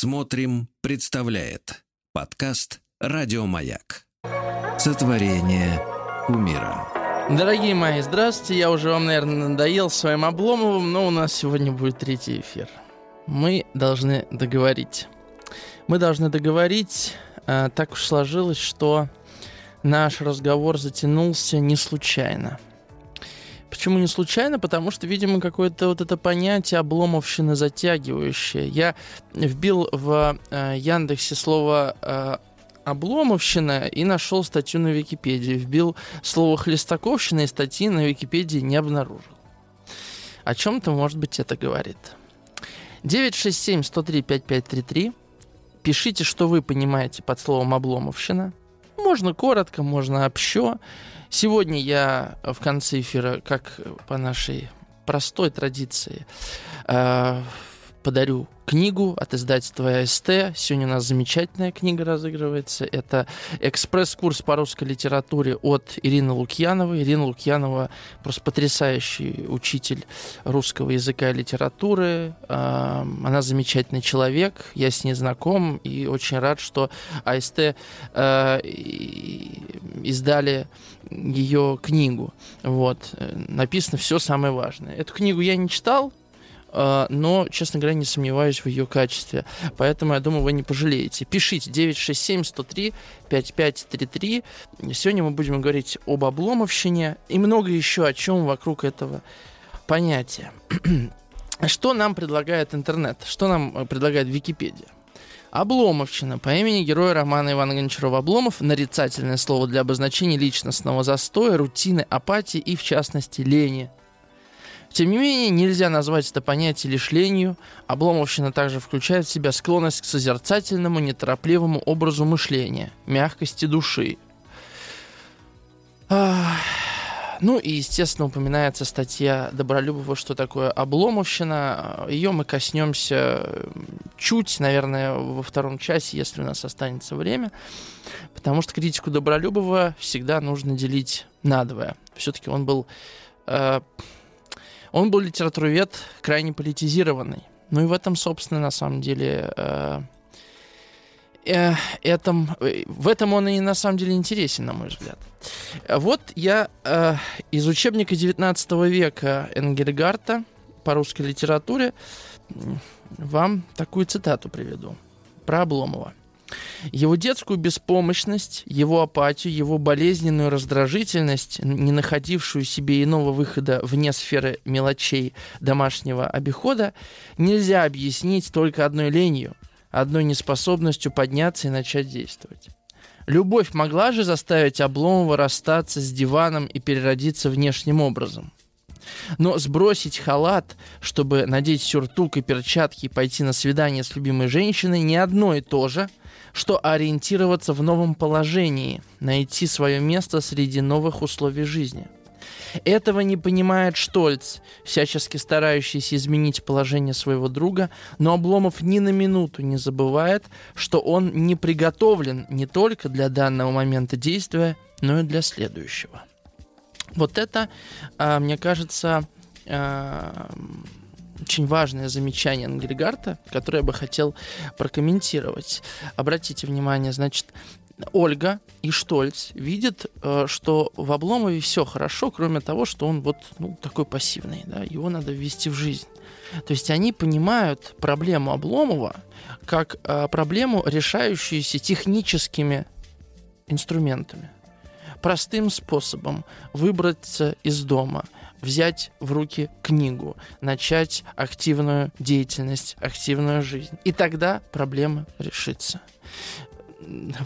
Смотрим, представляет подкаст Радиомаяк. Сотворение умира. Дорогие мои, здравствуйте. Я уже вам, наверное, надоел своим Обломовым, но у нас сегодня будет третий эфир. Мы должны договорить. Мы должны договорить. Э, так уж сложилось, что наш разговор затянулся не случайно. Почему не случайно? Потому что, видимо, какое-то вот это понятие обломовщины затягивающее. Я вбил в э, Яндексе слово э, обломовщина и нашел статью на Википедии. Вбил слово хлестаковщина и статьи на Википедии не обнаружил. О чем-то, может быть, это говорит. 967-103-5533. Пишите, что вы понимаете под словом обломовщина. Можно коротко, можно общо. Сегодня я в конце эфира, как по нашей простой традиции, э, подарю книгу от издательства АСТ. Сегодня у нас замечательная книга разыгрывается. Это экспресс-курс по русской литературе от Ирины Лукьяновой. Ирина Лукьянова просто потрясающий учитель русского языка и литературы. Она замечательный человек. Я с ней знаком и очень рад, что АСТ э, издали ее книгу. Вот. Написано все самое важное. Эту книгу я не читал, но, честно говоря, не сомневаюсь в ее качестве. Поэтому, я думаю, вы не пожалеете. Пишите 967-103-5533. Сегодня мы будем говорить об обломовщине и много еще о чем вокруг этого понятия. Что нам предлагает интернет? Что нам э, предлагает Википедия? Обломовщина по имени героя романа Ивана Гончарова Обломов – нарицательное слово для обозначения личностного застоя, рутины, апатии и, в частности, лени – тем не менее, нельзя назвать это понятие лишь ленью. Обломовщина также включает в себя склонность к созерцательному, неторопливому образу мышления, мягкости души. Ну и, естественно, упоминается статья Добролюбова, что такое обломовщина. Ее мы коснемся чуть, наверное, во втором часе, если у нас останется время. Потому что критику Добролюбова всегда нужно делить надвое. Все-таки он был э, он был литературовед крайне политизированный. Ну и в этом, собственно, на самом деле, э, э, этом, в этом он и на самом деле интересен, на мой взгляд. Вот я э, из учебника 19 века Энгельгарта по русской литературе вам такую цитату приведу про Обломова. Его детскую беспомощность, его апатию, его болезненную раздражительность, не находившую себе иного выхода вне сферы мелочей домашнего обихода, нельзя объяснить только одной ленью, одной неспособностью подняться и начать действовать. Любовь могла же заставить Обломова расстаться с диваном и переродиться внешним образом. Но сбросить халат, чтобы надеть сюртук и перчатки и пойти на свидание с любимой женщиной, не одно и то же, что ориентироваться в новом положении, найти свое место среди новых условий жизни. Этого не понимает Штольц, всячески старающийся изменить положение своего друга, но Обломов ни на минуту не забывает, что он не приготовлен не только для данного момента действия, но и для следующего. Вот это, а, мне кажется, а, очень важное замечание Ангельгарта, которое я бы хотел прокомментировать. Обратите внимание, значит, Ольга и Штольц видят, э, что в Обломове все хорошо, кроме того, что он вот ну, такой пассивный, да, его надо ввести в жизнь. То есть они понимают проблему Обломова как э, проблему, решающуюся техническими инструментами. Простым способом выбраться из дома – взять в руки книгу, начать активную деятельность, активную жизнь. И тогда проблема решится.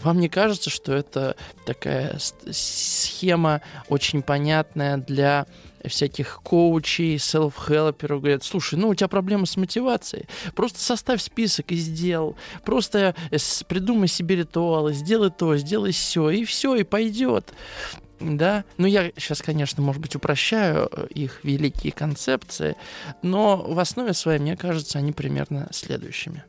Вам не кажется, что это такая схема очень понятная для всяких коучей, селф-хелперов говорят, слушай, ну у тебя проблема с мотивацией, просто составь список и сделал, просто э, придумай себе ритуалы, сделай то, сделай все, и все, и пойдет да. Ну, я сейчас, конечно, может быть, упрощаю э, их великие концепции, но в основе своей, мне кажется, они примерно следующими.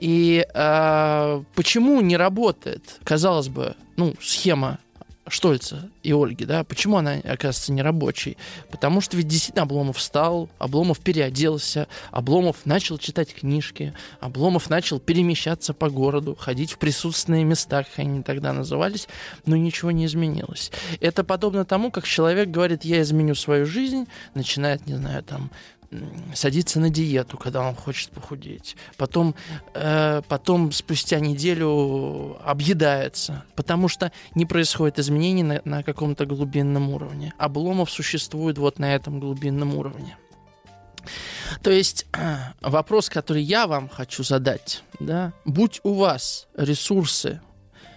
И э, почему не работает, казалось бы, ну, схема Штольца и Ольги, да, почему она оказывается не рабочей? Потому что ведь действительно Обломов встал, Обломов переоделся, Обломов начал читать книжки, Обломов начал перемещаться по городу, ходить в присутственные места, как они тогда назывались, но ничего не изменилось. Это подобно тому, как человек говорит, я изменю свою жизнь, начинает, не знаю, там, садится на диету, когда он хочет похудеть. Потом, э, потом спустя неделю объедается, потому что не происходит изменений на, на каком-то глубинном уровне. Обломов существует вот на этом глубинном уровне. То есть вопрос, который я вам хочу задать, да, будь у вас ресурсы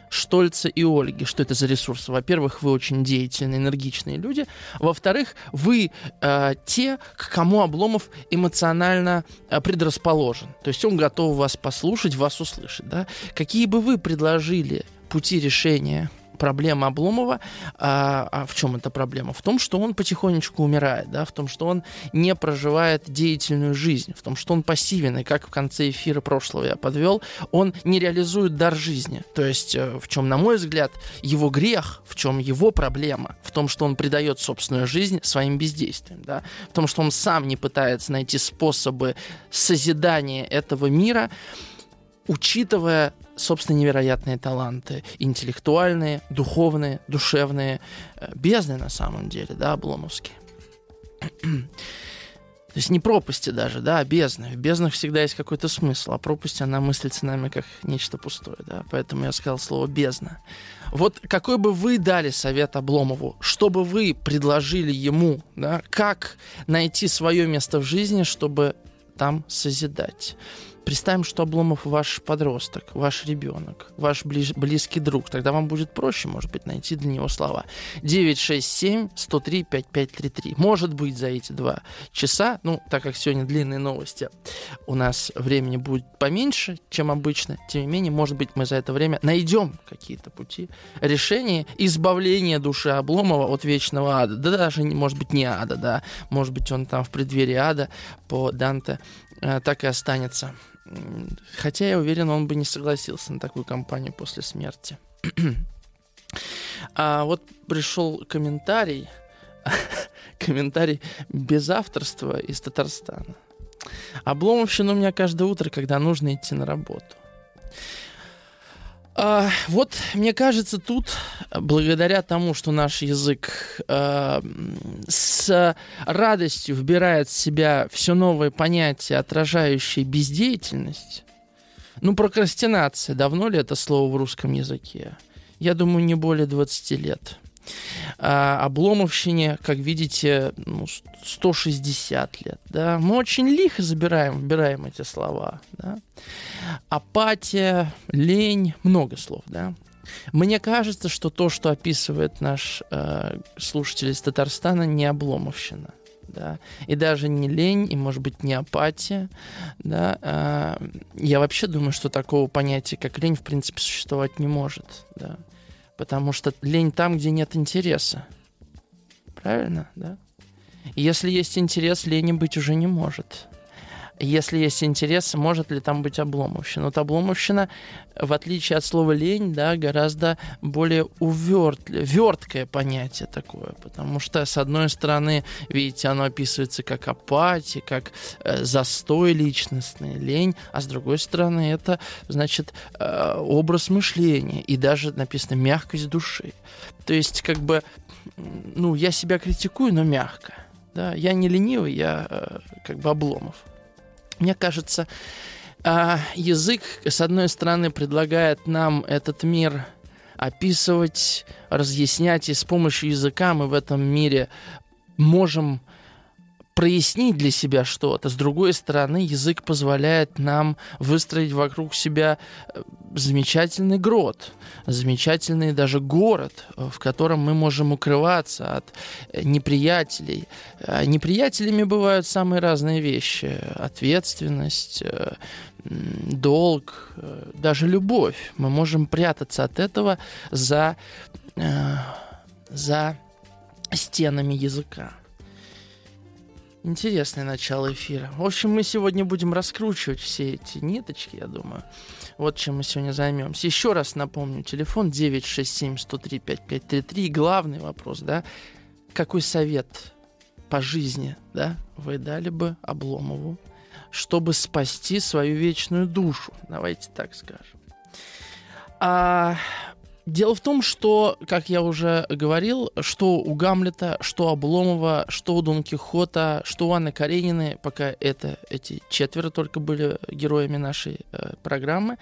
Штольца и Ольги. Что это за ресурсы? Во-первых, вы очень деятельные, энергичные люди. Во-вторых, вы э, те, к кому Обломов эмоционально э, предрасположен. То есть он готов вас послушать, вас услышать. Да? Какие бы вы предложили пути решения проблема Обломова, а, а в чем эта проблема? В том, что он потихонечку умирает, да, в том, что он не проживает деятельную жизнь, в том, что он пассивен, и как в конце эфира прошлого я подвел, он не реализует дар жизни. То есть, э, в чем, на мой взгляд, его грех, в чем его проблема, в том, что он придает собственную жизнь своим бездействием, да, в том, что он сам не пытается найти способы созидания этого мира, учитывая собственно, невероятные таланты, интеллектуальные, духовные, душевные, э, бездны на самом деле, да, обломовские. То есть не пропасти даже, да, а бездны. В безднах всегда есть какой-то смысл, а пропасть, она мыслится нами как нечто пустое, да, поэтому я сказал слово «бездна». Вот какой бы вы дали совет Обломову, что бы вы предложили ему, да, как найти свое место в жизни, чтобы там созидать? Представим, что Обломов ваш подросток, ваш ребенок, ваш ближ, близкий друг. Тогда вам будет проще, может быть, найти для него слова. 967-103-5533. Может быть, за эти два часа, ну, так как сегодня длинные новости, у нас времени будет поменьше, чем обычно. Тем не менее, может быть, мы за это время найдем какие-то пути решения избавления души Обломова от вечного ада. Да даже, может быть, не ада, да. Может быть, он там в преддверии ада по Данте э, так и останется. Хотя я уверен, он бы не согласился на такую кампанию после смерти. а вот пришел комментарий, комментарий без авторства из Татарстана. Обломовщина у меня каждое утро, когда нужно идти на работу. А, вот, мне кажется, тут, благодаря тому, что наш язык а, с радостью вбирает в себя все новые понятия, отражающие бездеятельность, ну, прокрастинация, давно ли это слово в русском языке? Я думаю, не более 20 лет. А обломовщине, как видите, ну, 160 лет. Да? Мы очень лихо забираем, выбираем эти слова. Да? Апатия, лень, много слов. Да? Мне кажется, что то, что описывает наш э, слушатель из Татарстана, не обломовщина. Да? И даже не лень, и, может быть, не апатия. Да? Э, я вообще думаю, что такого понятия, как лень, в принципе, существовать не может. Да? Потому что лень там, где нет интереса. Правильно, да? если есть интерес, лени быть уже не может если есть интерес, может ли там быть обломовщина. Вот обломовщина, в отличие от слова лень, да, гораздо более уверт, верткое понятие такое, потому что, с одной стороны, видите, оно описывается как апатия, как э, застой личностный, лень, а с другой стороны, это, значит, э, образ мышления, и даже написано мягкость души. То есть, как бы, ну, я себя критикую, но мягко. Да, я не ленивый, я э, как бы обломов. Мне кажется, а, язык, с одной стороны, предлагает нам этот мир описывать, разъяснять, и с помощью языка мы в этом мире можем прояснить для себя что-то. С другой стороны, язык позволяет нам выстроить вокруг себя э, замечательный грот, замечательный даже город, э, в котором мы можем укрываться от э, неприятелей. Неприятелями бывают самые разные вещи. Ответственность, долг, даже любовь. Мы можем прятаться от этого за, за стенами языка. Интересное начало эфира. В общем, мы сегодня будем раскручивать все эти ниточки, я думаю. Вот чем мы сегодня займемся. Еще раз напомню, телефон 967-103-5533. И главный вопрос, да, какой совет по жизни, да, вы дали бы Обломову, чтобы спасти свою вечную душу? Давайте так скажем. А Дело в том, что, как я уже говорил, что у Гамлета, что у Обломова, что у Дон Кихота, что у Анны Карениной, пока это, эти четверо только были героями нашей э, программы,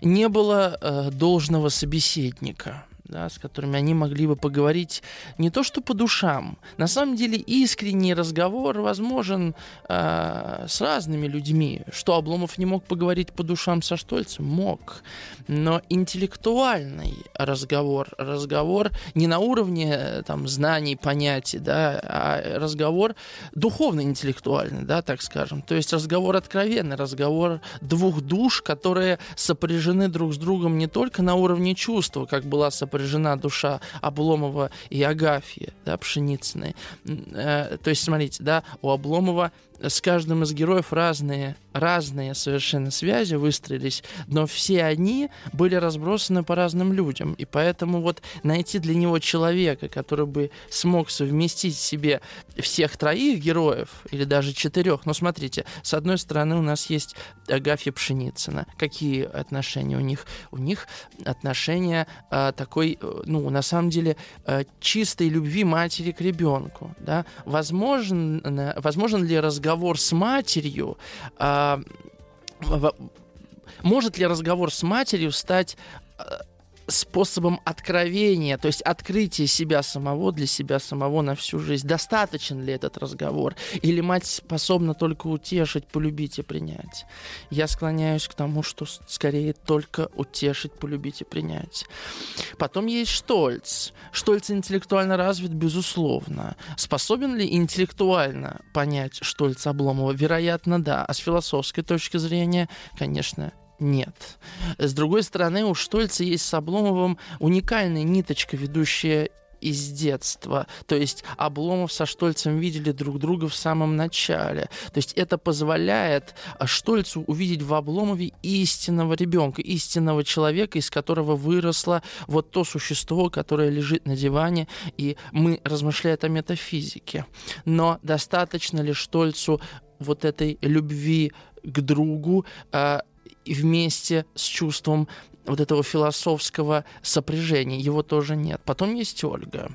не было э, должного собеседника да, с которыми они могли бы поговорить не то что по душам. На самом деле искренний разговор возможен э, с разными людьми. Что Обломов не мог поговорить по душам со Штольцем? Мог. Но интеллектуальный разговор, разговор не на уровне там, знаний, понятий, да, а разговор духовно-интеллектуальный, да, так скажем. То есть разговор откровенный, разговор двух душ, которые сопряжены друг с другом не только на уровне чувства, как была сопряжена напряжена душа Обломова и Агафьи, да, Пшеницыной. Э, то есть, смотрите, да, у Обломова с каждым из героев разные, разные совершенно связи выстроились, но все они были разбросаны по разным людям. И поэтому вот найти для него человека, который бы смог совместить в себе всех троих героев, или даже четырех. Но смотрите, с одной стороны у нас есть Агафья Пшеницына. Какие отношения у них? У них отношения э, такой, ну, на самом деле, э, чистой любви матери к ребенку. Да? Возможно, возможен ли разговор разговор с матерью, а, может ли разговор с матерью стать а, способом откровения, то есть открытия себя самого для себя самого на всю жизнь. Достаточен ли этот разговор? Или мать способна только утешить, полюбить и принять? Я склоняюсь к тому, что скорее только утешить, полюбить и принять. Потом есть Штольц. Штольц интеллектуально развит, безусловно. Способен ли интеллектуально понять Штольц Обломова? Вероятно, да. А с философской точки зрения, конечно, нет. С другой стороны, у Штольца есть с Обломовым уникальная ниточка, ведущая из детства. То есть Обломов со Штольцем видели друг друга в самом начале. То есть это позволяет Штольцу увидеть в Обломове истинного ребенка, истинного человека, из которого выросло вот то существо, которое лежит на диване, и мы размышляем о метафизике. Но достаточно ли Штольцу вот этой любви к другу, а, и вместе с чувством вот этого философского сопряжения. Его тоже нет. Потом есть Ольга.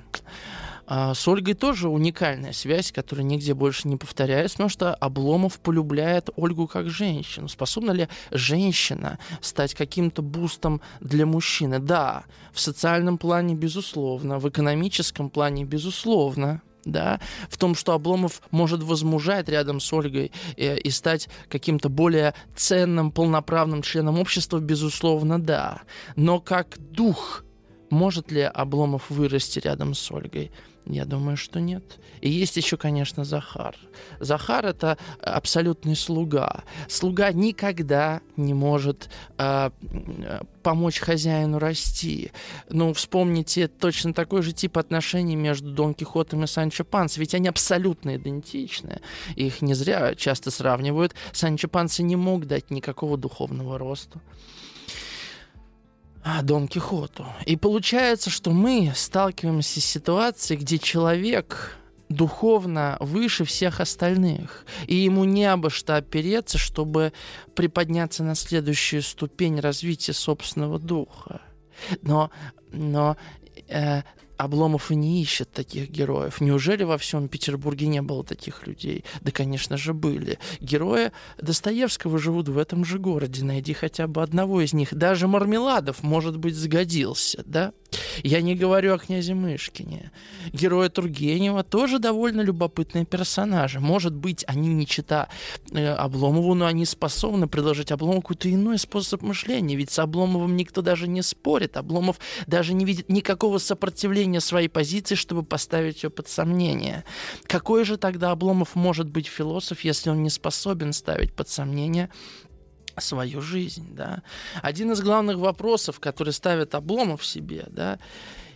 А с Ольгой тоже уникальная связь, которая нигде больше не повторяется, потому что Обломов полюбляет Ольгу как женщину. Способна ли женщина стать каким-то бустом для мужчины? Да, в социальном плане, безусловно, в экономическом плане, безусловно, да, в том, что Обломов может возмужать рядом с Ольгой и, э, и стать каким-то более ценным, полноправным членом общества, безусловно, да. Но как дух может ли Обломов вырасти рядом с Ольгой? Я думаю, что нет. И есть еще, конечно, Захар. Захар это абсолютный слуга. Слуга никогда не может э, помочь хозяину расти. Ну, вспомните точно такой же тип отношений между Дон Кихотом и Санчо Панс, ведь они абсолютно идентичны. Их не зря часто сравнивают. Санчо Панса не мог дать никакого духовного роста. Дон Кихоту. И получается, что мы сталкиваемся с ситуацией, где человек духовно выше всех остальных, и ему не обо что опереться, чтобы приподняться на следующую ступень развития собственного духа. Но, но э, Обломов и не ищет таких героев. Неужели во всем Петербурге не было таких людей? Да, конечно же, были. Герои Достоевского живут в этом же городе. Найди хотя бы одного из них. Даже Мармеладов, может быть, сгодился, да? Я не говорю о князе Мышкине. Герои Тургенева тоже довольно любопытные персонажи. Может быть, они не чита э, Обломову, но они способны предложить Обломову какой-то иной способ мышления. Ведь с Обломовым никто даже не спорит. Обломов даже не видит никакого сопротивления своей позиции, чтобы поставить ее под сомнение. Какой же тогда Обломов может быть философ, если он не способен ставить под сомнение свою жизнь, да. Один из главных вопросов, который ставит Обломов себе, да,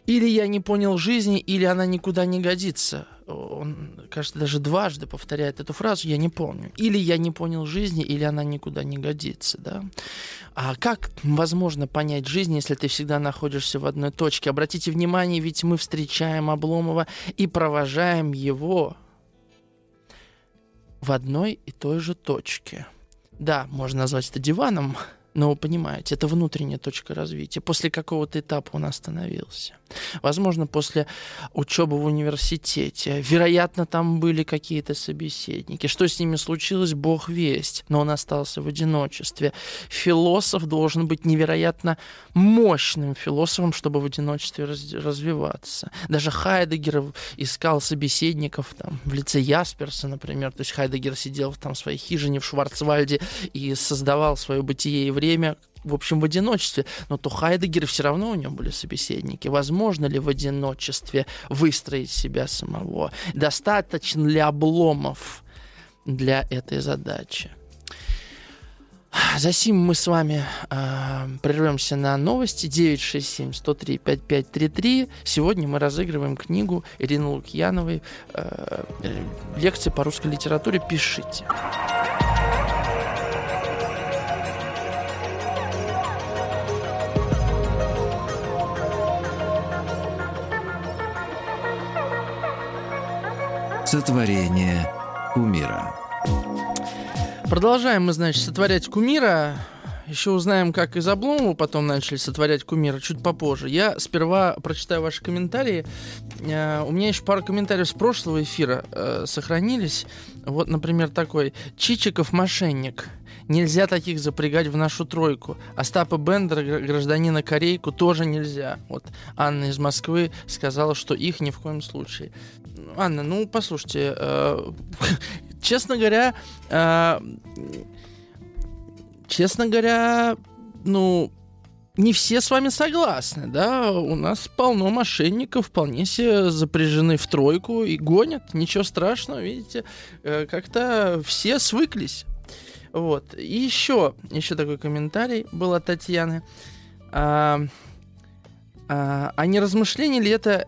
или я не понял жизни, или она никуда не годится. Он, кажется, даже дважды повторяет эту фразу, я не помню. Или я не понял жизни, или она никуда не годится, да. А как возможно понять жизнь, если ты всегда находишься в одной точке? Обратите внимание, ведь мы встречаем Обломова и провожаем его в одной и той же точке. Да, можно назвать это диваном, но вы понимаете, это внутренняя точка развития. После какого-то этапа он остановился. Возможно, после учебы в университете. Вероятно, там были какие-то собеседники. Что с ними случилось, бог весть. Но он остался в одиночестве. Философ должен быть невероятно мощным философом, чтобы в одиночестве раз- развиваться. Даже Хайдегер искал собеседников там, в лице Ясперса, например. То есть Хайдегер сидел там в своей хижине в Шварцвальде и создавал свое бытие и время в общем, в одиночестве, но то Хайдегер все равно у него были собеседники. Возможно ли в одиночестве выстроить себя самого? Достаточно ли обломов для этой задачи? Засим мы с вами э, прервемся на новости 967-103-5533. Сегодня мы разыгрываем книгу Ирины Лукьяновой э, «Лекции по русской литературе. Пишите». Сотворение кумира. Продолжаем мы, значит, сотворять кумира. Еще узнаем, как из Обломова потом начали сотворять кумира чуть попозже. Я сперва прочитаю ваши комментарии. Э, у меня еще пара комментариев с прошлого эфира э, сохранились. Вот, например, такой. Чичиков мошенник. Нельзя таких запрягать в нашу тройку. Остапа Бендера, гражданина Корейку, тоже нельзя. Вот Анна из Москвы сказала, что их ни в коем случае. Анна, ну, послушайте, э, честно говоря, э, честно говоря, ну, не все с вами согласны, да, у нас полно мошенников, вполне себе запряжены в тройку и гонят, ничего страшного, видите, э, как-то все свыклись. Вот. И еще, еще такой комментарий был от Татьяны. А, а, а не размышление ли это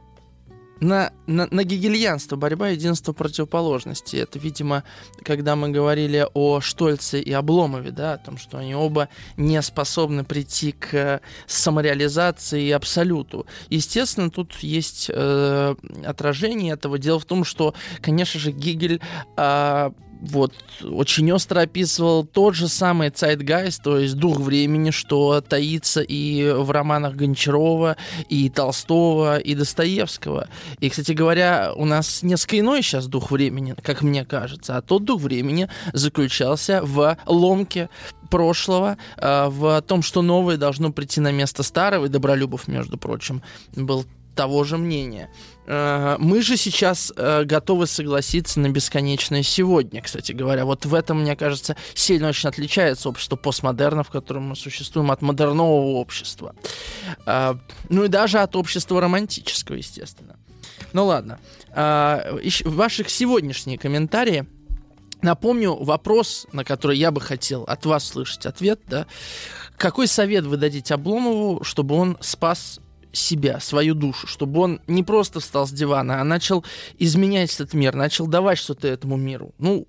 на, на, на гегельянство, борьба единства противоположности. Это, видимо, когда мы говорили о Штольце и Обломове, да, о том, что они оба не способны прийти к самореализации и абсолюту. Естественно, тут есть э, отражение этого. Дело в том, что, конечно же, Гегель э, вот, очень остро описывал тот же самый Zeitgeist, то есть дух времени, что таится и в романах Гончарова, и Толстого, и Достоевского. И, кстати говоря, у нас несколько иной сейчас дух времени, как мне кажется, а тот дух времени заключался в ломке прошлого, э, в том, что новое должно прийти на место старого, и Добролюбов, между прочим, был того же мнения. Э, мы же сейчас э, готовы согласиться на бесконечное сегодня, кстати говоря. Вот в этом, мне кажется, сильно очень отличается общество постмодерна, в котором мы существуем, от модернового общества. Э, ну и даже от общества романтического, естественно. Ну ладно. Ваших сегодняшние комментарии. Напомню вопрос, на который я бы хотел от вас слышать ответ. Да? Какой совет вы дадите Обломову, чтобы он спас себя, свою душу, чтобы он не просто встал с дивана, а начал изменять этот мир, начал давать что-то этому миру. Ну,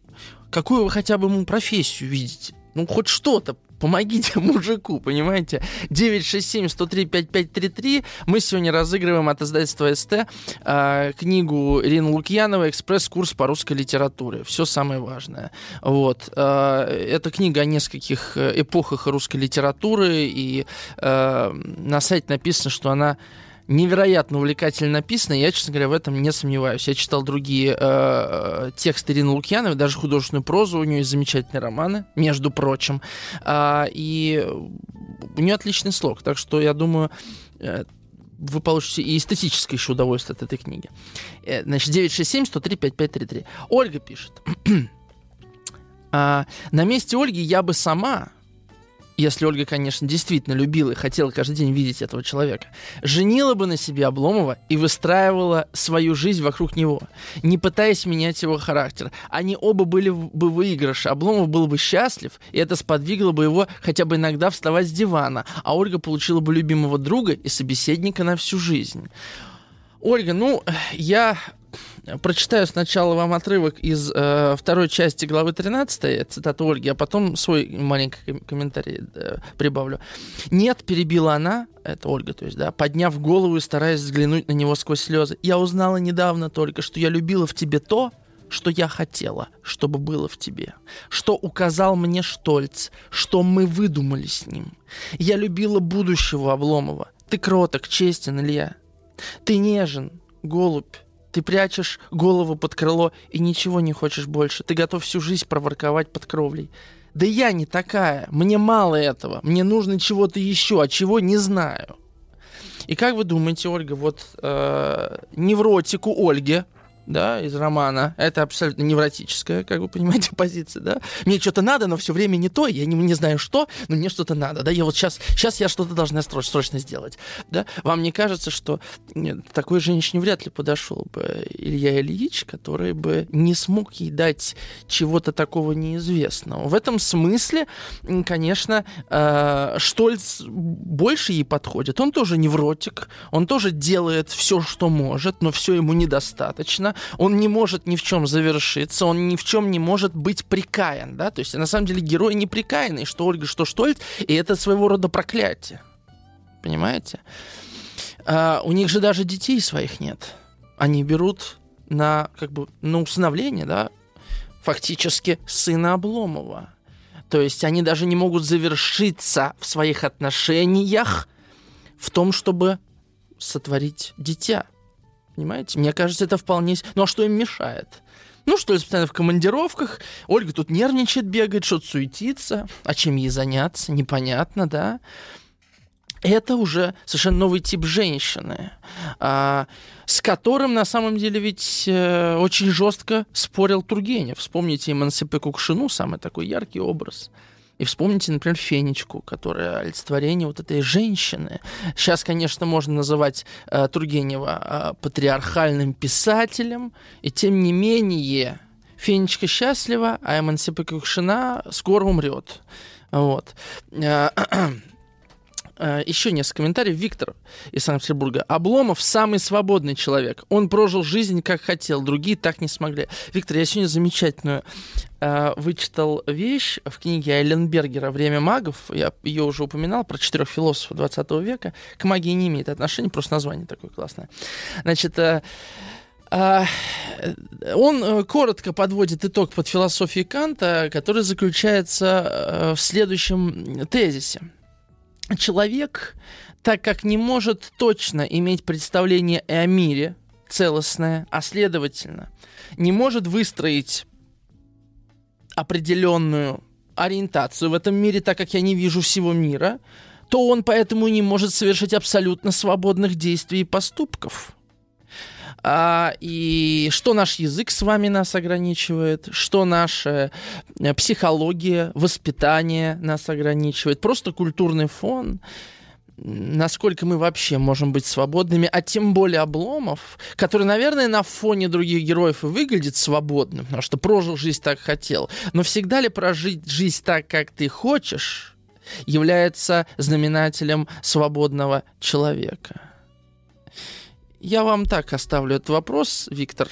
какую вы хотя бы ему профессию видите? Ну, хоть что-то помогите мужику, понимаете? 967-103-5533. Мы сегодня разыгрываем от издательства СТ э, книгу Ирины Лукьяновой «Экспресс-курс по русской литературе». Все самое важное. Вот. Э, это книга о нескольких э, эпохах русской литературы, и э, на сайте написано, что она невероятно увлекательно написано. Я, честно говоря, в этом не сомневаюсь. Я читал другие э, тексты Ирины Лукьяновой, даже художественную прозу. У нее есть замечательные романы, между прочим. А, и у нее отличный слог. Так что я думаю, э, вы получите и эстетическое еще удовольствие от этой книги. Э, значит, 967-103-5533. Ольга пишет. а, на месте Ольги я бы сама если Ольга, конечно, действительно любила и хотела каждый день видеть этого человека, женила бы на себе Обломова и выстраивала свою жизнь вокруг него, не пытаясь менять его характер. Они оба были бы выигрыши. Обломов был бы счастлив, и это сподвигло бы его хотя бы иногда вставать с дивана, а Ольга получила бы любимого друга и собеседника на всю жизнь. Ольга, ну, я прочитаю сначала вам отрывок из э, второй части главы 13, цитата Ольги, а потом свой маленький комментарий э, прибавлю. «Нет», — перебила она, это Ольга, то есть, да, подняв голову и стараясь взглянуть на него сквозь слезы, «я узнала недавно только, что я любила в тебе то, что я хотела, чтобы было в тебе, что указал мне Штольц, что мы выдумали с ним. Я любила будущего Обломова. Ты кроток, честен, Илья. Ты нежен, голубь. Ты прячешь голову под крыло и ничего не хочешь больше. Ты готов всю жизнь проворковать под кровлей. Да я не такая. Мне мало этого. Мне нужно чего-то еще, а чего не знаю. И как вы думаете, Ольга, вот э, невротику Ольге, да, из романа. Это абсолютно невротическая, как вы понимаете, позиция, да. Мне что-то надо, но все время не то, я не, не знаю что, но мне что-то надо, да. Я вот сейчас, сейчас я что-то должна срочно, сделать, да. Вам не кажется, что такой женщине вряд ли подошел бы Илья Ильич, который бы не смог ей дать чего-то такого неизвестного. В этом смысле, конечно, э, Штольц больше ей подходит. Он тоже невротик, он тоже делает все, что может, но все ему недостаточно он не может ни в чем завершиться, он ни в чем не может быть прикаян, да, то есть на самом деле герой неприкаянный, что Ольга, что Штольц, и это своего рода проклятие, понимаете? А, у них же даже детей своих нет, они берут на как бы на усыновление, да, фактически сына Обломова. То есть они даже не могут завершиться в своих отношениях в том, чтобы сотворить дитя. Понимаете? Мне кажется, это вполне... Ну а что им мешает? Ну, что ли, постоянно в командировках. Ольга тут нервничает, бегает, что-то суетится. А чем ей заняться? Непонятно, да? Это уже совершенно новый тип женщины, а, с которым на самом деле ведь э, очень жестко спорил Тургенев. Вспомните Эмансипе Кукшину, самый такой яркий образ. И вспомните, например, Фенечку, которая олицетворение вот этой женщины. Сейчас, конечно, можно называть э, Тургенева э, патриархальным писателем, и тем не менее Фенечка счастлива, а Эмансипа Кукшина скоро умрет. Вот. Э, еще несколько комментариев. Виктор из Санкт-Петербурга. Обломов самый свободный человек. Он прожил жизнь как хотел, другие так не смогли. Виктор, я сегодня замечательную э, вычитал вещь в книге Айленбергера «Время магов». Я ее уже упоминал про четырех философов 20 века. К магии не имеет отношения, просто название такое классное. Значит, э, он коротко подводит итог под философией Канта, который заключается в следующем тезисе. Человек, так как не может точно иметь представление о мире целостное, а следовательно, не может выстроить определенную ориентацию в этом мире, так как я не вижу всего мира, то он поэтому не может совершить абсолютно свободных действий и поступков. А, и что наш язык с вами нас ограничивает, что наша э, психология, воспитание нас ограничивает, просто культурный фон насколько мы вообще можем быть свободными, а тем более Обломов, который, наверное, на фоне других героев и выглядит свободным, потому что прожил жизнь так хотел. Но всегда ли прожить жизнь так, как ты хочешь, является знаменателем свободного человека? Я вам так оставлю этот вопрос, Виктор.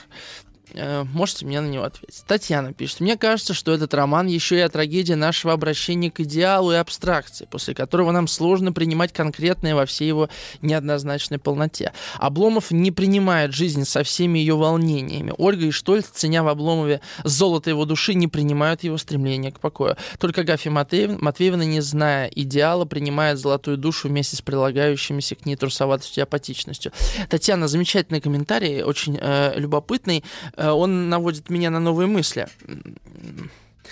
Э, можете мне на него ответить. Татьяна пишет. Мне кажется, что этот роман еще и о трагедии нашего обращения к идеалу и абстракции, после которого нам сложно принимать конкретное во всей его неоднозначной полноте. Обломов не принимает жизнь со всеми ее волнениями. Ольга и Штольц, ценя в Обломове золото его души, не принимают его стремления к покою. Только Гафья Матвеевна, Матвеевна, не зная идеала, принимает золотую душу вместе с прилагающимися к ней трусоватостью и апатичностью. Татьяна, замечательный комментарий, очень э, любопытный. Э, он наводит меня на новые мысли.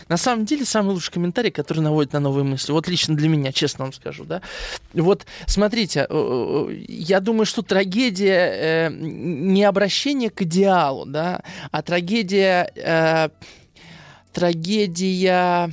На самом деле, самый лучший комментарий, который наводит на новые мысли, вот лично для меня, честно вам скажу, да. Вот, смотрите, э, э, я думаю, что трагедия не обращение к идеалу, да, а трагедия, трагедия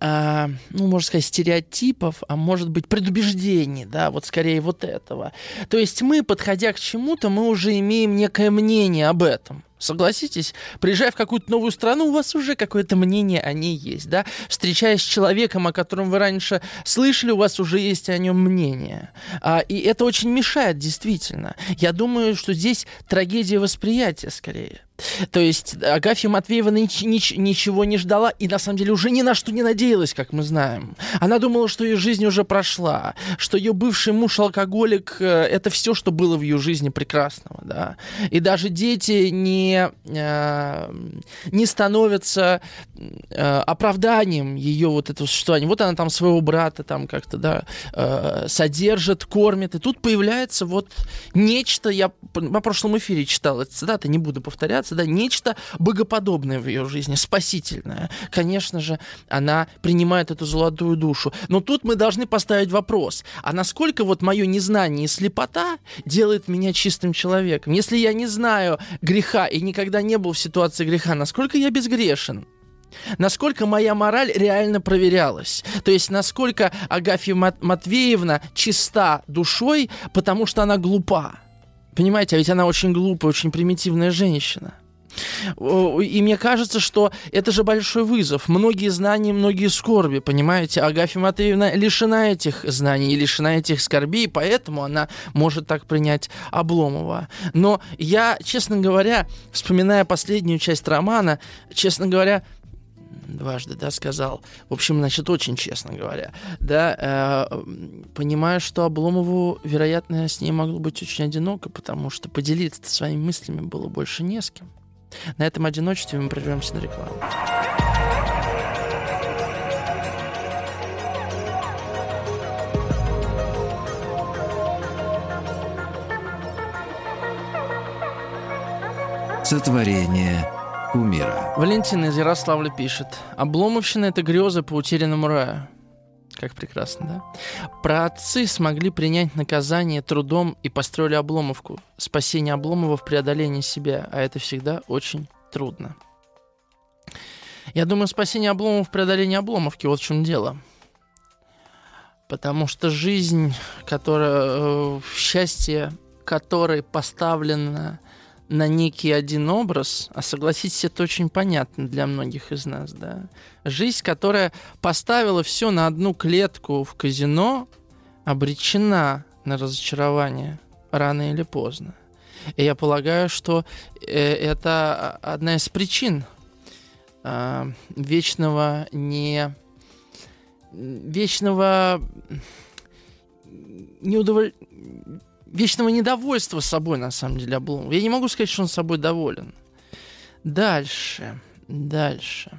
а, ну, можно сказать, стереотипов, а может быть, предубеждений, да, вот скорее вот этого. То есть мы, подходя к чему-то, мы уже имеем некое мнение об этом. Согласитесь, приезжая в какую-то новую страну, у вас уже какое-то мнение о ней есть, да? Встречаясь с человеком, о котором вы раньше слышали, у вас уже есть о нем мнение. А, и это очень мешает, действительно. Я думаю, что здесь трагедия восприятия скорее. То есть Агафья Матвеева нич- нич- ничего не ждала и на самом деле уже ни на что не надеялась, как мы знаем. Она думала, что ее жизнь уже прошла, что ее бывший муж алкоголик э, это все, что было в ее жизни прекрасного, да. И даже дети не э, не становятся э, оправданием ее вот этого существования. Вот она там своего брата там как-то да э, содержит, кормит, и тут появляется вот нечто. Я на прошлом эфире читал это цитаты, не буду повторяться появляться, да, нечто богоподобное в ее жизни, спасительное. Конечно же, она принимает эту золотую душу. Но тут мы должны поставить вопрос, а насколько вот мое незнание и слепота делает меня чистым человеком? Если я не знаю греха и никогда не был в ситуации греха, насколько я безгрешен? Насколько моя мораль реально проверялась. То есть, насколько Агафья Матвеевна чиста душой, потому что она глупа. Понимаете, а ведь она очень глупая, очень примитивная женщина. И мне кажется, что это же большой вызов. Многие знания, многие скорби, понимаете? Агафья Матвеевна лишена этих знаний и лишена этих скорбей, поэтому она может так принять Обломова. Но я, честно говоря, вспоминая последнюю часть романа, честно говоря, дважды, да, сказал. В общем, значит, очень честно говоря, да, э, понимаю, что Обломову, вероятно, с ней могло быть очень одиноко, потому что поделиться своими мыслями было больше не с кем. На этом одиночестве мы прервемся на рекламу. Сотворение кумира. Валентин из Ярославля пишет. Обломовщина — это греза по утерянному раю. Как прекрасно, да? Про отцы смогли принять наказание трудом и построили Обломовку. Спасение Обломова в преодолении себя, а это всегда очень трудно. Я думаю, спасение Обломова в преодолении Обломовки, вот в чем дело. Потому что жизнь, которая, э, счастье которой поставлено на некий один образ, а согласитесь, это очень понятно для многих из нас, да. Жизнь, которая поставила все на одну клетку в казино, обречена на разочарование рано или поздно. И я полагаю, что э, это одна из причин э, вечного не вечного неудоволь вечного недовольства собой, на самом деле, Обломов. Я не могу сказать, что он собой доволен. Дальше. Дальше.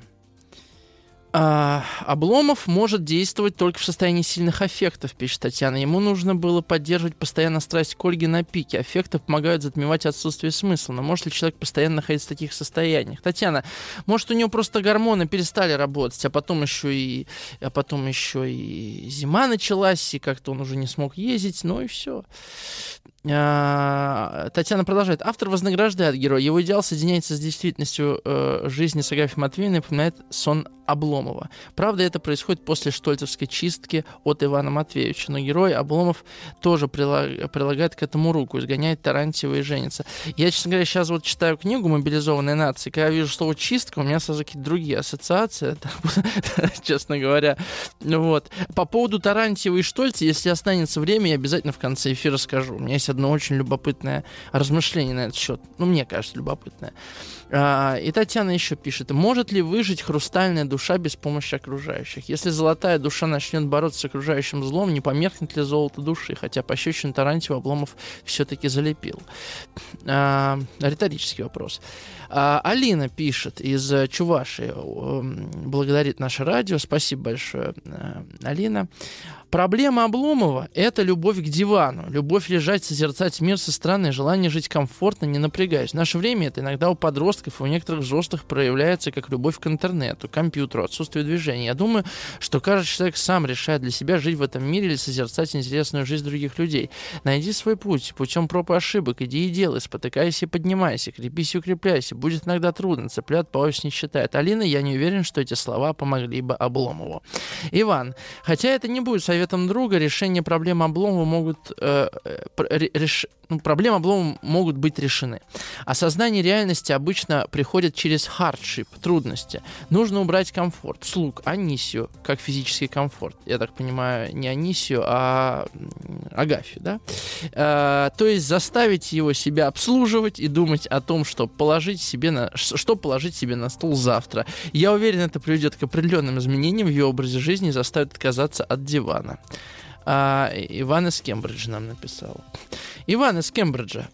А, Обломов может действовать только в состоянии сильных аффектов, пишет Татьяна. Ему нужно было поддерживать постоянно страсть к Ольге на пике. Аффекты помогают затмевать отсутствие смысла. Но может ли человек постоянно находиться в таких состояниях? Татьяна, может у него просто гормоны перестали работать, а потом еще и, а потом еще и зима началась, и как-то он уже не смог ездить, ну и все. А, Татьяна продолжает. Автор вознаграждает героя. Его идеал соединяется с действительностью э, жизни с Агафьей Матвеевной, напоминает сон Обломова. Правда, это происходит после штольцевской чистки от Ивана Матвеевича, но герой Обломов тоже прилаг... прилагает к этому руку, изгоняет Тарантьева и женится. Я, честно говоря, сейчас вот читаю книгу «Мобилизованные нации», когда я вижу слово «чистка», у меня сразу какие-то другие ассоциации, честно говоря. Вот. По поводу Тарантьева и Штольца, если останется время, я обязательно в конце эфира скажу. У меня есть одно очень любопытное размышление на этот счет. Ну, мне кажется, любопытное. А, и Татьяна еще пишет, может ли выжить хрустальная душа без помощи окружающих? Если золотая душа начнет бороться с окружающим злом, не померкнет ли золото души? Хотя пощечину Тарантьева Обломов все-таки залепил. А, риторический вопрос. А, Алина пишет из Чуваши, благодарит наше радио. Спасибо большое, Алина. Проблема Обломова – это любовь к дивану, любовь лежать, созерцать мир со стороны, желание жить комфортно, не напрягаясь. В наше время это иногда у подростков и у некоторых взрослых проявляется как любовь к интернету, компьютеру, отсутствию движения. Я думаю, что каждый человек сам решает для себя жить в этом мире или созерцать интересную жизнь других людей. Найди свой путь, путем проб и ошибок, иди и делай, спотыкайся и поднимайся, крепись и укрепляйся. Будет иногда трудно, цыплят по не считает. Алина, я не уверен, что эти слова помогли бы Обломову. Иван, хотя это не будет советом друга, решение проблемы Обломова могут э, э реш, ну, проблемы облома могут быть решены. Осознание реальности обычно приходит через hardship, трудности. Нужно убрать комфорт, слуг, анисию, как физический комфорт. Я так понимаю, не анисию, а агафию, да? Э, то есть заставить его себя обслуживать и думать о том, что положить себе на, что положить себе на стол завтра. Я уверен, это приведет к определенным изменениям в его образе жизни и заставит отказаться от дивана. А, Иван из Кембриджа нам написал. Иван из Кембриджа.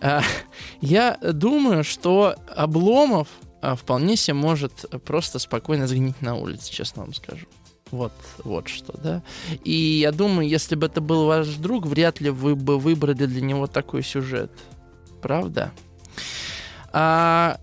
А, я думаю, что Обломов а, вполне себе может просто спокойно сгнить на улице, честно вам скажу. Вот, вот что, да. И я думаю, если бы это был ваш друг, вряд ли вы бы выбрали для него такой сюжет. Правда? А,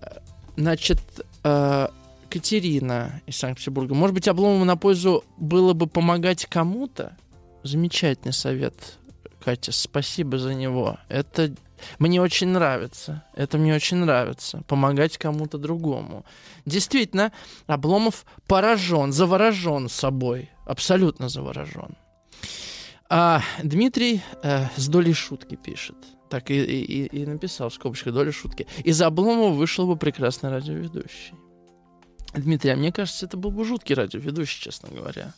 значит, а, Катерина из Санкт-Петербурга. Может быть, Обломову на пользу было бы помогать кому-то? Замечательный совет, Катя. Спасибо за него. Это мне очень нравится. Это мне очень нравится. Помогать кому-то другому. Действительно, Обломов поражен, заворожен собой. Абсолютно заворожен. А Дмитрий э, с долей шутки пишет. Так и, и, и написал в скобочках доля шутки. Из Обломова вышел бы прекрасный радиоведущий. Дмитрий, а мне кажется, это был бы жуткий радиоведущий, честно говоря.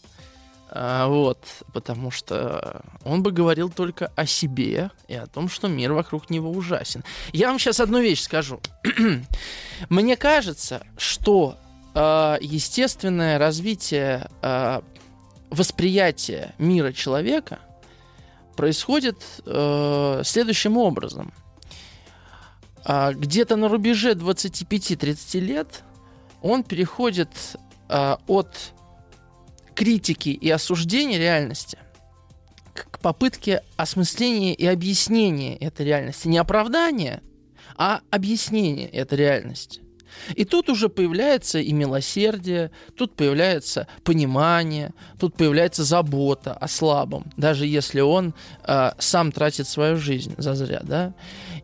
А, вот, потому что он бы говорил только о себе и о том, что мир вокруг него ужасен. Я вам сейчас одну вещь скажу. Мне кажется, что э, естественное развитие э, восприятия мира человека происходит э, следующим образом. Э, где-то на рубеже 25-30 лет он переходит э, от критики и осуждения реальности к попытке осмысления и объяснения этой реальности. Не оправдания, а объяснения этой реальности. И тут уже появляется и милосердие, тут появляется понимание, тут появляется забота о слабом, даже если он э, сам тратит свою жизнь зазря, да.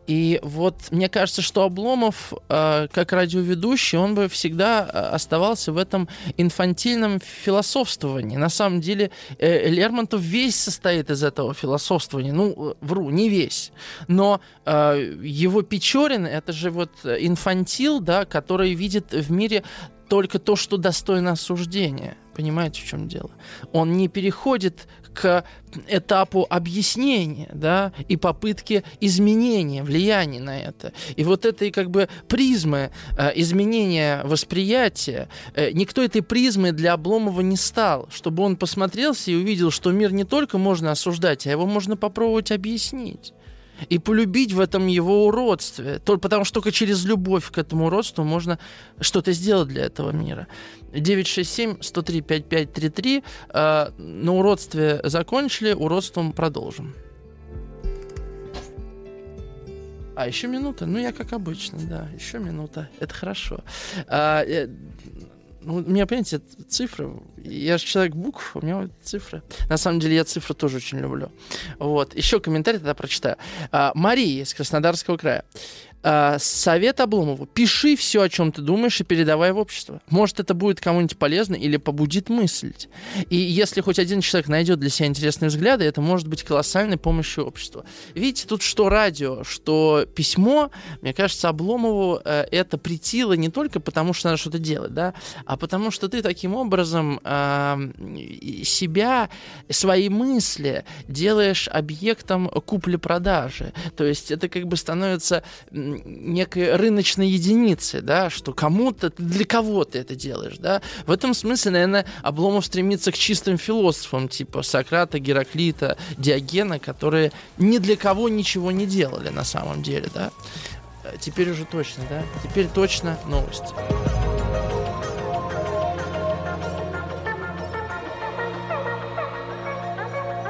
И вот мне кажется, что Обломов, э, как радиоведущий, он бы всегда э, оставался в этом инфантильном философствовании. На самом деле э, Лермонтов весь состоит из этого философствования. Ну, вру, не весь. Но э, его Печорин, это же вот инфантил, да, который видит в мире только то, что достойно осуждения. Понимаете, в чем дело? Он не переходит к этапу объяснения, да, и попытки изменения, влияния на это. И вот этой как бы призмы э, изменения восприятия, э, никто этой призмы для Обломова не стал, чтобы он посмотрелся и увидел, что мир не только можно осуждать, а его можно попробовать объяснить и полюбить в этом его уродстве. Только потому что только через любовь к этому уродству можно что-то сделать для этого мира. 967-103-5533. Э, на уродстве закончили, уродством продолжим. А, еще минута? Ну, я как обычно, да, еще минута. Это хорошо. А, э, ну, у меня, понимаете, цифры. Я же человек букв, у меня вот цифры. На самом деле, я цифры тоже очень люблю. Вот. Еще комментарий тогда прочитаю. А, Мария из Краснодарского края. А, совет Обломову. Пиши все, о чем ты думаешь, и передавай в общество. Может, это будет кому-нибудь полезно или побудит мыслить. И если хоть один человек найдет для себя интересные взгляды, это может быть колоссальной помощью обществу. Видите, тут что радио, что письмо, мне кажется, Обломову э, это притило не только потому, что надо что-то делать, да, а потому что ты таким образом э, себя, свои мысли делаешь объектом купли-продажи. То есть это как бы становится некой рыночной единицы, да, что кому-то, для кого ты это делаешь, да. В этом смысле, наверное, Обломов стремится к чистым философам, типа Сократа, Гераклита, Диогена, которые ни для кого ничего не делали на самом деле, да. Теперь уже точно, да? Теперь точно новость.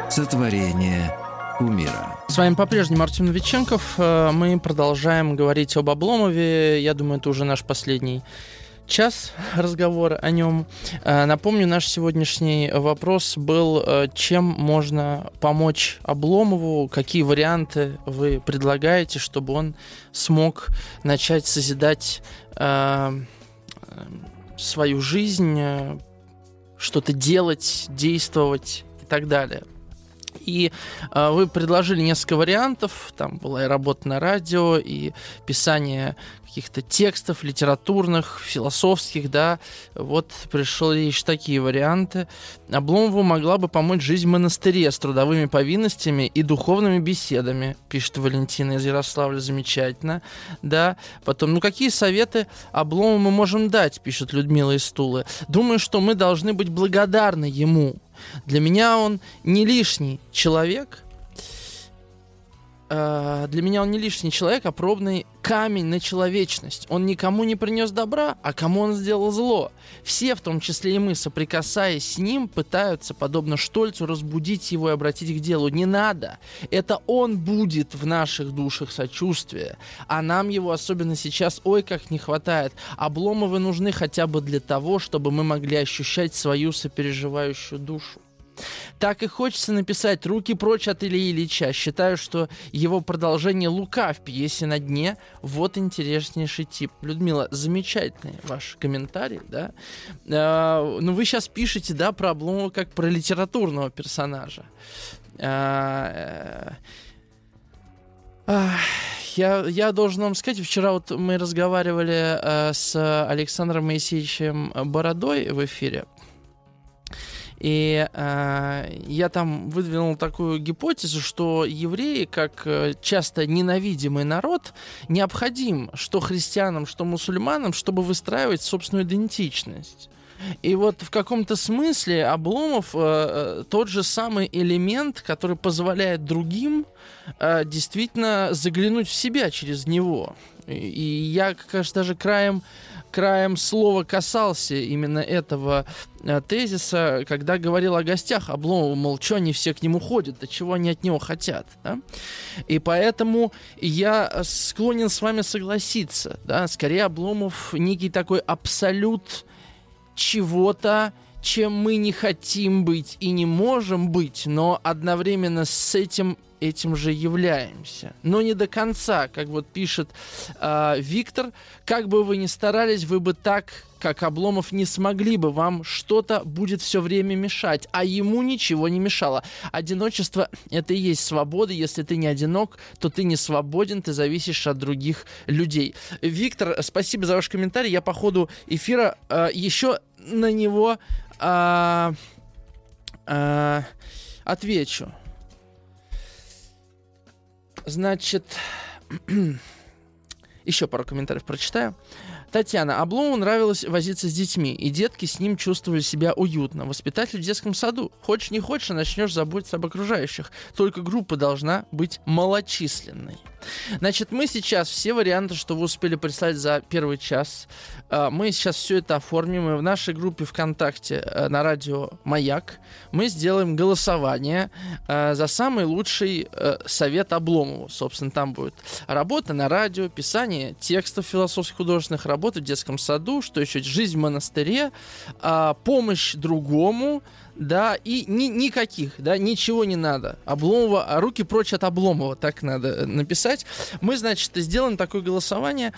Сотворение умира. С вами по-прежнему Артем Новиченков. Э, мы продолжаем говорить об Обломове. Я думаю, это уже наш последний час разговора о нем. Э, напомню, наш сегодняшний вопрос был, э, чем можно помочь Обломову, какие варианты вы предлагаете, чтобы он смог начать созидать свою жизнь, что-то делать, действовать и так далее. И э, вы предложили несколько вариантов. Там была и работа на радио, и писание каких-то текстов литературных, философских, да. Вот пришли еще такие варианты. Обломову могла бы помочь жизнь в монастыре с трудовыми повинностями и духовными беседами, пишет Валентина из Ярославля, замечательно, да. Потом, ну какие советы Обломову мы можем дать, пишет Людмила из Тулы. Думаю, что мы должны быть благодарны ему, для меня он не лишний человек. Э, для меня он не лишний человек, а пробный камень на человечность. Он никому не принес добра, а кому он сделал зло. Все, в том числе и мы, соприкасаясь с ним, пытаются, подобно Штольцу, разбудить его и обратить к делу. Не надо. Это он будет в наших душах сочувствия. А нам его особенно сейчас, ой, как не хватает. Обломовы нужны хотя бы для того, чтобы мы могли ощущать свою сопереживающую душу. Так и хочется написать «Руки прочь от Ильи Ильича». Считаю, что его продолжение «Лука» в пьесе «На дне» вот интереснейший тип. Людмила, замечательный ваш комментарий, да? Э, ну, вы сейчас пишете, да, про Обломова как про литературного персонажа. Э, э, я, я должен вам сказать, вчера вот мы разговаривали э, с Александром Моисеевичем Бородой в эфире и э, я там выдвинул такую гипотезу, что евреи, как э, часто ненавидимый народ, необходим что христианам, что мусульманам, чтобы выстраивать собственную идентичность. И вот в каком-то смысле Обломов э, э, тот же самый элемент, который позволяет другим э, действительно заглянуть в себя через него. И, я, кажется, даже краем краем слова касался именно этого э, тезиса, когда говорил о гостях Обломова, мол, что они все к нему ходят, да чего они от него хотят. Да? И поэтому я склонен с вами согласиться. Да? Скорее, Обломов некий такой абсолют чего-то, чем мы не хотим быть и не можем быть, но одновременно с этим этим же являемся. Но не до конца, как вот пишет э, Виктор, как бы вы ни старались, вы бы так, как Обломов, не смогли бы, вам что-то будет все время мешать, а ему ничего не мешало. Одиночество — это и есть свобода, если ты не одинок, то ты не свободен, ты зависишь от других людей. Виктор, спасибо за ваш комментарий, я по ходу эфира э, еще на него э, э, отвечу. Значит, еще пару комментариев прочитаю. Татьяна. Облому нравилось возиться с детьми, и детки с ним чувствовали себя уютно. Воспитатель в детском саду. Хочешь не хочешь, а начнешь заботиться об окружающих. Только группа должна быть малочисленной. Значит, мы сейчас все варианты, что вы успели прислать за первый час, э, мы сейчас все это оформим. И в нашей группе ВКонтакте э, на радио «Маяк» мы сделаем голосование э, за самый лучший совет Обломову. Собственно, там будет работа на радио, писание текстов философских художественных, работа в детском саду, что еще, жизнь в монастыре, помощь другому, да, и ни, никаких, да, ничего не надо. Обломова, а руки прочь от Обломова, так надо э, написать. Мы, значит, сделаем такое голосование,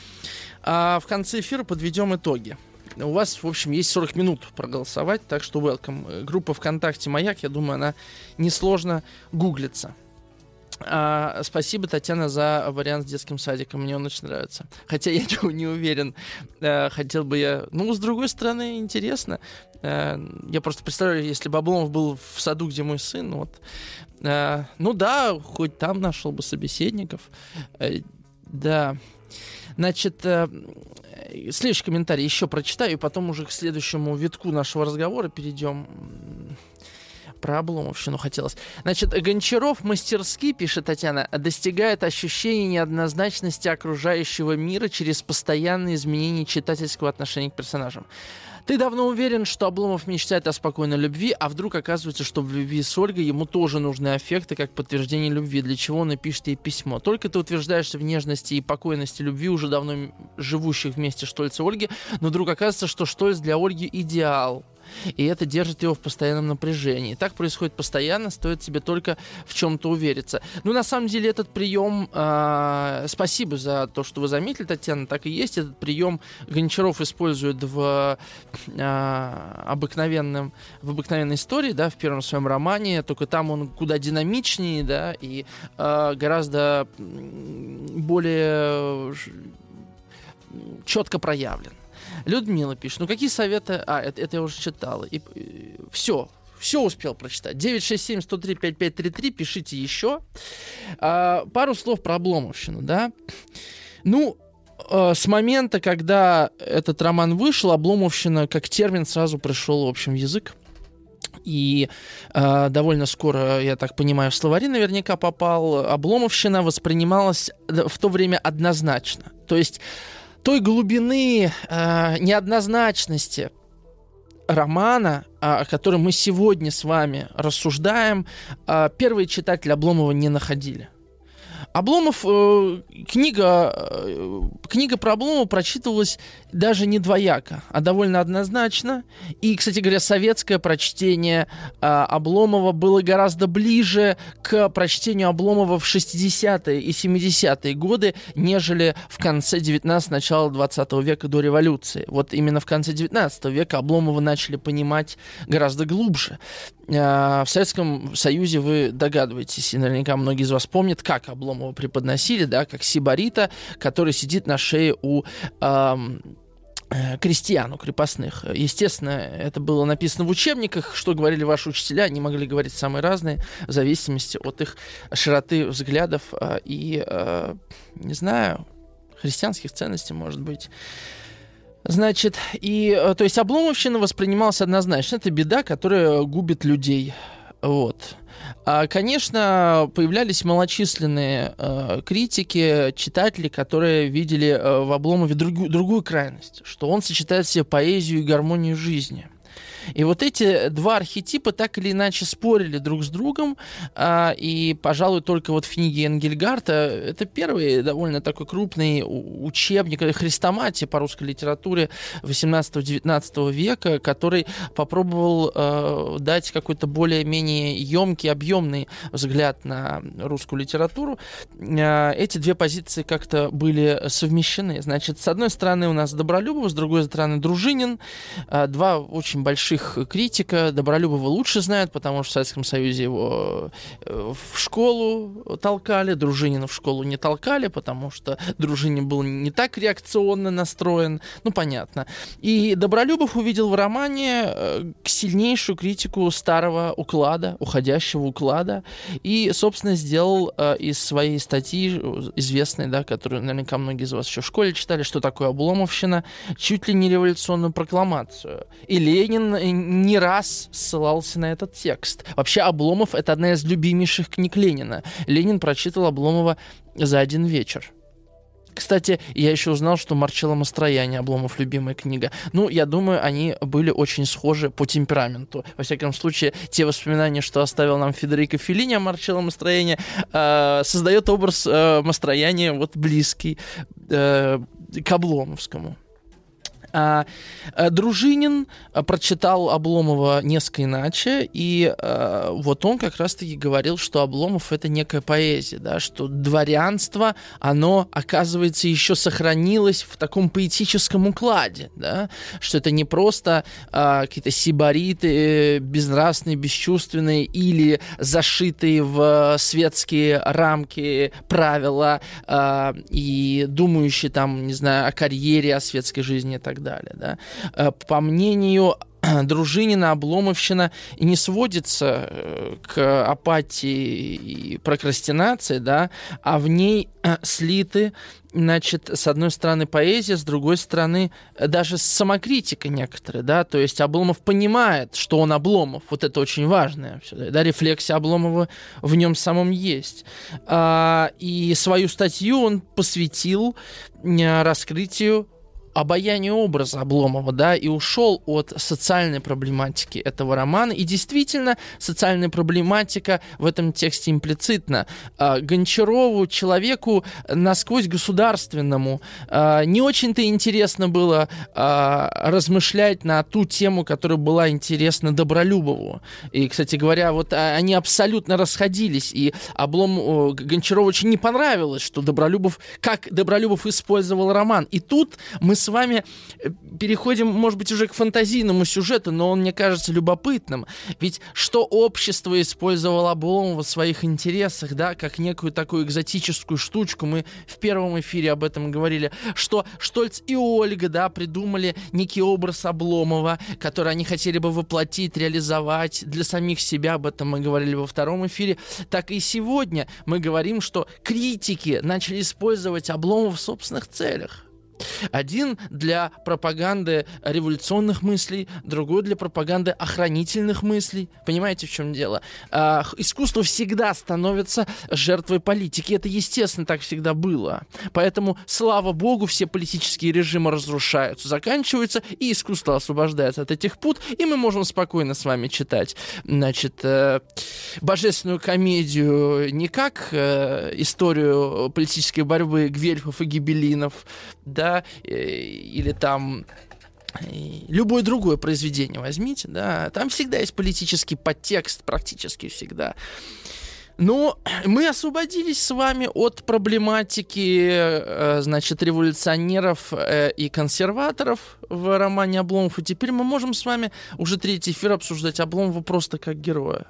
а в конце эфира подведем итоги. У вас, в общем, есть 40 минут проголосовать, так что welcome. Группа ВКонтакте «Маяк», я думаю, она несложно гуглится. А, спасибо, Татьяна, за вариант с детским садиком. Мне он очень нравится. Хотя я не уверен. А, хотел бы я... Ну, с другой стороны, интересно. А, я просто представляю, если бы Обломов был в саду, где мой сын, вот. А, ну да, хоть там нашел бы собеседников. А, да. Значит, следующий комментарий еще прочитаю, и потом уже к следующему витку нашего разговора перейдем про обломовщину хотелось. Значит, Гончаров мастерски, пишет Татьяна, достигает ощущения неоднозначности окружающего мира через постоянные изменения читательского отношения к персонажам. Ты давно уверен, что Обломов мечтает о спокойной любви, а вдруг оказывается, что в любви с Ольгой ему тоже нужны аффекты как подтверждение любви, для чего он и пишет ей письмо. Только ты утверждаешься в нежности и покойности любви уже давно живущих вместе Штольца и Ольги, но вдруг оказывается, что Штольц для Ольги идеал и это держит его в постоянном напряжении. Так происходит постоянно, стоит себе только в чем-то увериться. Ну, на самом деле, этот прием, э, спасибо за то, что вы заметили, Татьяна, так и есть. Этот прием Гончаров использует в э, обыкновенном, в обыкновенной истории, да, в первом своем романе, только там он куда динамичнее, да, и э, гораздо более четко проявлен. Людмила пишет, ну какие советы... А, это, это я уже читала. И, и, все, все успел прочитать. 967-103-5533, пишите еще. А, пару слов про Обломовщину, да. Ну, э, с момента, когда этот роман вышел, Обломовщина как термин сразу пришел в общем язык. И э, довольно скоро, я так понимаю, в словари наверняка попал. Обломовщина воспринималась в то время однозначно. То есть той глубины э, неоднозначности романа, о котором мы сегодня с вами рассуждаем, э, первые читатели Обломова не находили. Обломов, э, книга, э, книга про Обломова прочитывалась даже не двояко, а довольно однозначно. И, кстати говоря, советское прочтение э, Обломова было гораздо ближе к прочтению Обломова в 60-е и 70-е годы, нежели в конце 19 начала 20 века до революции. Вот именно в конце 19 века Обломова начали понимать гораздо глубже. Э, в Советском Союзе вы догадываетесь, и наверняка многие из вас помнят, как Обломова преподносили, да, как сибарита, который сидит на шее у эм, крестьян, у крепостных. Естественно, это было написано в учебниках, что говорили ваши учителя, они могли говорить самые разные, в зависимости от их широты взглядов э, и, э, не знаю, христианских ценностей, может быть. Значит, и, э, то есть Обломовщина воспринималась однозначно. Это беда, которая губит людей. Вот. А, конечно, появлялись малочисленные э, критики, читатели, которые видели э, в Обломове другую, другую крайность, что он сочетает в себе поэзию и гармонию жизни – и вот эти два архетипа так или иначе спорили друг с другом, а, и, пожалуй, только вот в книге Энгельгарта это первый довольно такой крупный учебник, хрестоматия по русской литературе 18-19 века, который попробовал э, дать какой-то более-менее емкий, объемный взгляд на русскую литературу. Э, эти две позиции как-то были совмещены. Значит, с одной стороны у нас Добролюбов, с другой стороны Дружинин. Э, два очень больших их критика. Добролюбова лучше знают, потому что в Советском Союзе его э, в школу толкали, Дружинина в школу не толкали, потому что Дружинин был не так реакционно настроен. Ну, понятно. И Добролюбов увидел в романе э, сильнейшую критику старого уклада, уходящего уклада, и, собственно, сделал э, из своей статьи, известной, да, которую наверняка многие из вас еще в школе читали, что такое обломовщина, чуть ли не революционную прокламацию. И Ленин не раз ссылался на этот текст. Вообще Обломов — это одна из любимейших книг Ленина. Ленин прочитал Обломова за один вечер. Кстати, я еще узнал, что Марчелло Мастрояне Обломов любимая книга. Ну, я думаю, они были очень схожи по темпераменту. Во всяком случае, те воспоминания, что оставил нам Федерико Феллини о Марчелло Мастрояне, э, создает образ э, Мастрояне вот близкий э, к Обломовскому. А, а, Дружинин а, прочитал Обломова несколько иначе, и а, вот он как раз-таки говорил, что Обломов это некая поэзия, да, что дворянство, оно, оказывается, еще сохранилось в таком поэтическом укладе, да, что это не просто а, какие-то сибариты, безнравственные, бесчувственные или зашитые в светские рамки правила а, и думающие там, не знаю, о карьере, о светской жизни и так так далее. Да? Э, по мнению Дружинина, Обломовщина и не сводится э, к апатии и прокрастинации, да, а в ней э, слиты, значит, с одной стороны поэзия, с другой стороны даже самокритика некоторая, да, то есть Обломов понимает, что он Обломов, вот это очень важное, да, рефлексия Обломова в нем самом есть. А, и свою статью он посвятил раскрытию обаянию образа Обломова, да, и ушел от социальной проблематики этого романа. И действительно, социальная проблематика в этом тексте имплицитна. А, Гончарову, человеку насквозь государственному, а, не очень-то интересно было а, размышлять на ту тему, которая была интересна Добролюбову. И, кстати говоря, вот они абсолютно расходились, и Облом Гончарову очень не понравилось, что Добролюбов, как Добролюбов использовал роман. И тут мы с вами э, переходим, может быть, уже к фантазийному сюжету, но он мне кажется любопытным. Ведь что общество использовало Обломова в своих интересах, да, как некую такую экзотическую штучку, мы в первом эфире об этом говорили, что Штольц и Ольга, да, придумали некий образ Обломова, который они хотели бы воплотить, реализовать для самих себя, об этом мы говорили во втором эфире, так и сегодня мы говорим, что критики начали использовать Обломова в собственных целях. Один для пропаганды революционных мыслей, другой для пропаганды охранительных мыслей. Понимаете, в чем дело? А, искусство всегда становится жертвой политики. Это, естественно, так всегда было. Поэтому, слава богу, все политические режимы разрушаются, заканчиваются, и искусство освобождается от этих пут, и мы можем спокойно с вами читать, значит, э, божественную комедию не как э, историю политической борьбы Гвельфов и Гибелинов, да, э, или там э, любое другое произведение возьмите, да, там всегда есть политический подтекст, практически всегда. Но мы освободились с вами от проблематики, э, значит, революционеров и консерваторов в романе Обломов, и теперь мы можем с вами уже третий эфир обсуждать Обломова просто как героя.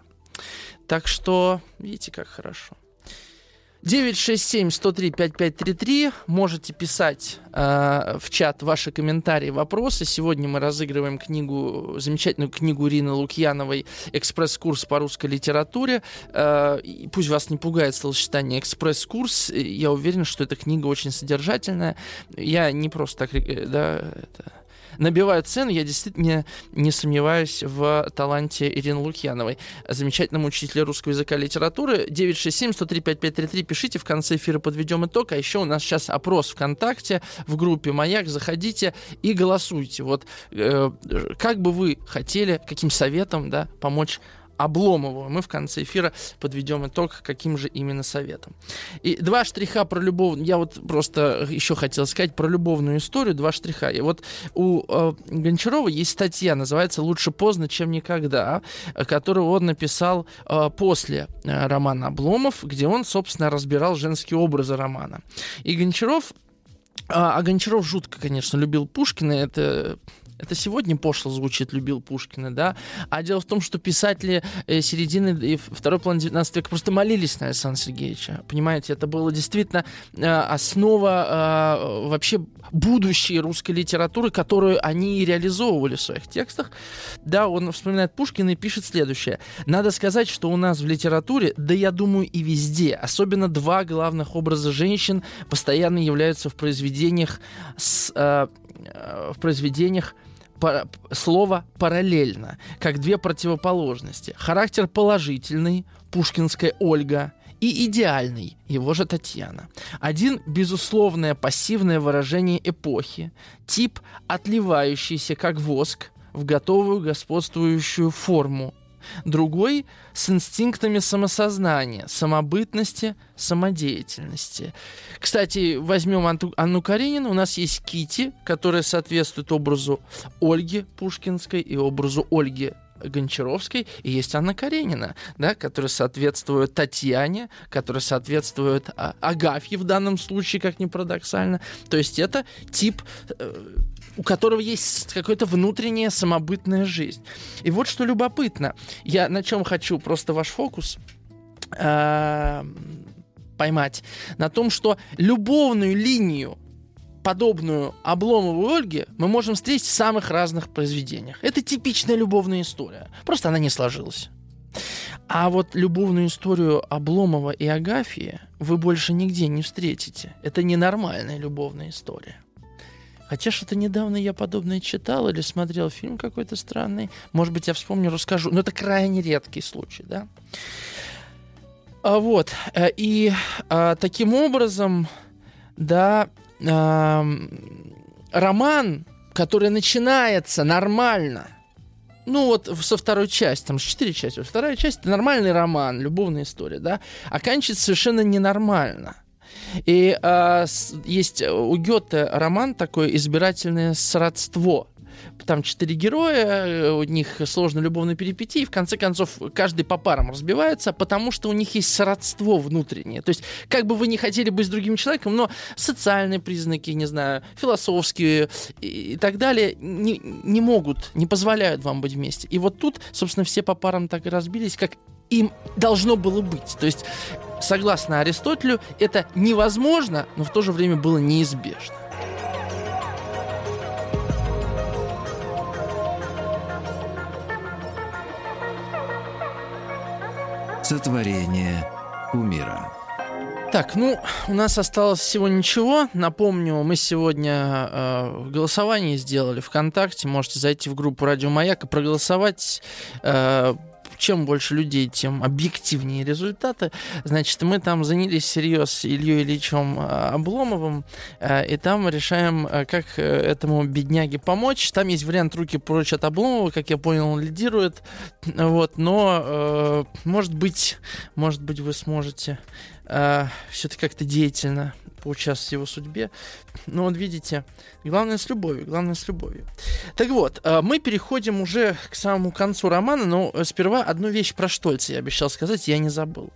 Так что, видите, как хорошо. 967-103-5533. Можете писать э, в чат ваши комментарии, вопросы. Сегодня мы разыгрываем книгу, замечательную книгу Ирины Лукьяновой «Экспресс-курс по русской литературе». Э, пусть вас не пугает словосочетание «экспресс-курс». Я уверен, что эта книга очень содержательная. Я не просто так... Э, да, это набивают цену. Я действительно не сомневаюсь в таланте Ирины Лукьяновой, замечательному учителю русского языка и литературы. 967-103-5533. Пишите, в конце эфира подведем итог. А еще у нас сейчас опрос ВКонтакте в группе «Маяк». Заходите и голосуйте. Вот э, как бы вы хотели, каким советом да, помочь Обломову. Мы в конце эфира подведем итог, каким же именно советом. И два штриха про любовь. Я вот просто еще хотел сказать про любовную историю. Два штриха. И вот у э, Гончарова есть статья, называется «Лучше поздно, чем никогда», которую он написал э, после э, романа Обломов, где он, собственно, разбирал женские образы романа. И Гончаров а, а Гончаров жутко, конечно, любил Пушкина. Это это сегодня пошло звучит, любил Пушкина, да? А дело в том, что писатели э, середины и второй половины 19 века просто молились на Александра Сергеевича. Понимаете, это было действительно э, основа э, вообще будущей русской литературы, которую они и реализовывали в своих текстах. Да, он вспоминает Пушкина и пишет следующее. Надо сказать, что у нас в литературе, да я думаю и везде, особенно два главных образа женщин постоянно являются в произведениях с, в произведениях по, слово параллельно, как две противоположности. Характер положительный, пушкинская Ольга, и идеальный, его же Татьяна. Один – безусловное пассивное выражение эпохи, тип, отливающийся как воск в готовую господствующую форму, другой с инстинктами самосознания, самобытности, самодеятельности. Кстати, возьмем Анну Каренину. У нас есть Кити, которая соответствует образу Ольги Пушкинской и образу Ольги Гончаровской, и есть Анна Каренина, да, которая соответствует Татьяне, которая соответствует а, Агафье в данном случае, как ни парадоксально. То есть это тип э, у которого есть какая-то внутренняя самобытная жизнь. И вот что любопытно. Я на чем хочу просто ваш фокус э, поймать. На том, что любовную линию подобную Обломову Ольге мы можем встретить в самых разных произведениях. Это типичная любовная история. Просто она не сложилась. А вот любовную историю Обломова и Агафьи вы больше нигде не встретите. Это ненормальная любовная история. Хотя что-то недавно я подобное читал или смотрел фильм какой-то странный. Может быть, я вспомню, расскажу. Но это крайне редкий случай, да? А вот. Э, и а, таким образом, да, а, роман, который начинается нормально, ну вот со второй части, там же четыре части, вторая часть это нормальный роман, любовная история, да, оканчивается совершенно ненормально. И э, есть у Гёте роман такой «Избирательное сродство», там четыре героя, э, у них сложные любовные перипетии, и в конце концов каждый по парам разбивается, потому что у них есть сродство внутреннее. То есть, как бы вы не хотели быть с другим человеком, но социальные признаки, не знаю, философские и так далее не, не могут, не позволяют вам быть вместе. И вот тут, собственно, все по парам так и разбились, как им должно было быть. То есть, согласно Аристотелю, это невозможно, но в то же время было неизбежно. Сотворение умира. Так, ну, у нас осталось всего ничего. Напомню, мы сегодня э, голосование сделали ВКонтакте. Можете зайти в группу Радио Маяк и проголосовать. Э, чем больше людей, тем объективнее результаты. Значит, мы там занялись серьез Ильей Ильичем а, Обломовым, а, и там решаем, а, как э, этому бедняге помочь. Там есть вариант руки прочь от Обломова, как я понял, он лидирует. Вот, но, э, может быть, может быть, вы сможете все-таки как-то деятельно поучаствовать в его судьбе. Но вот видите, главное с любовью, главное с любовью. Так вот, э, мы переходим уже к самому концу романа, но сперва одну вещь про Штольца я обещал сказать, я не забыл.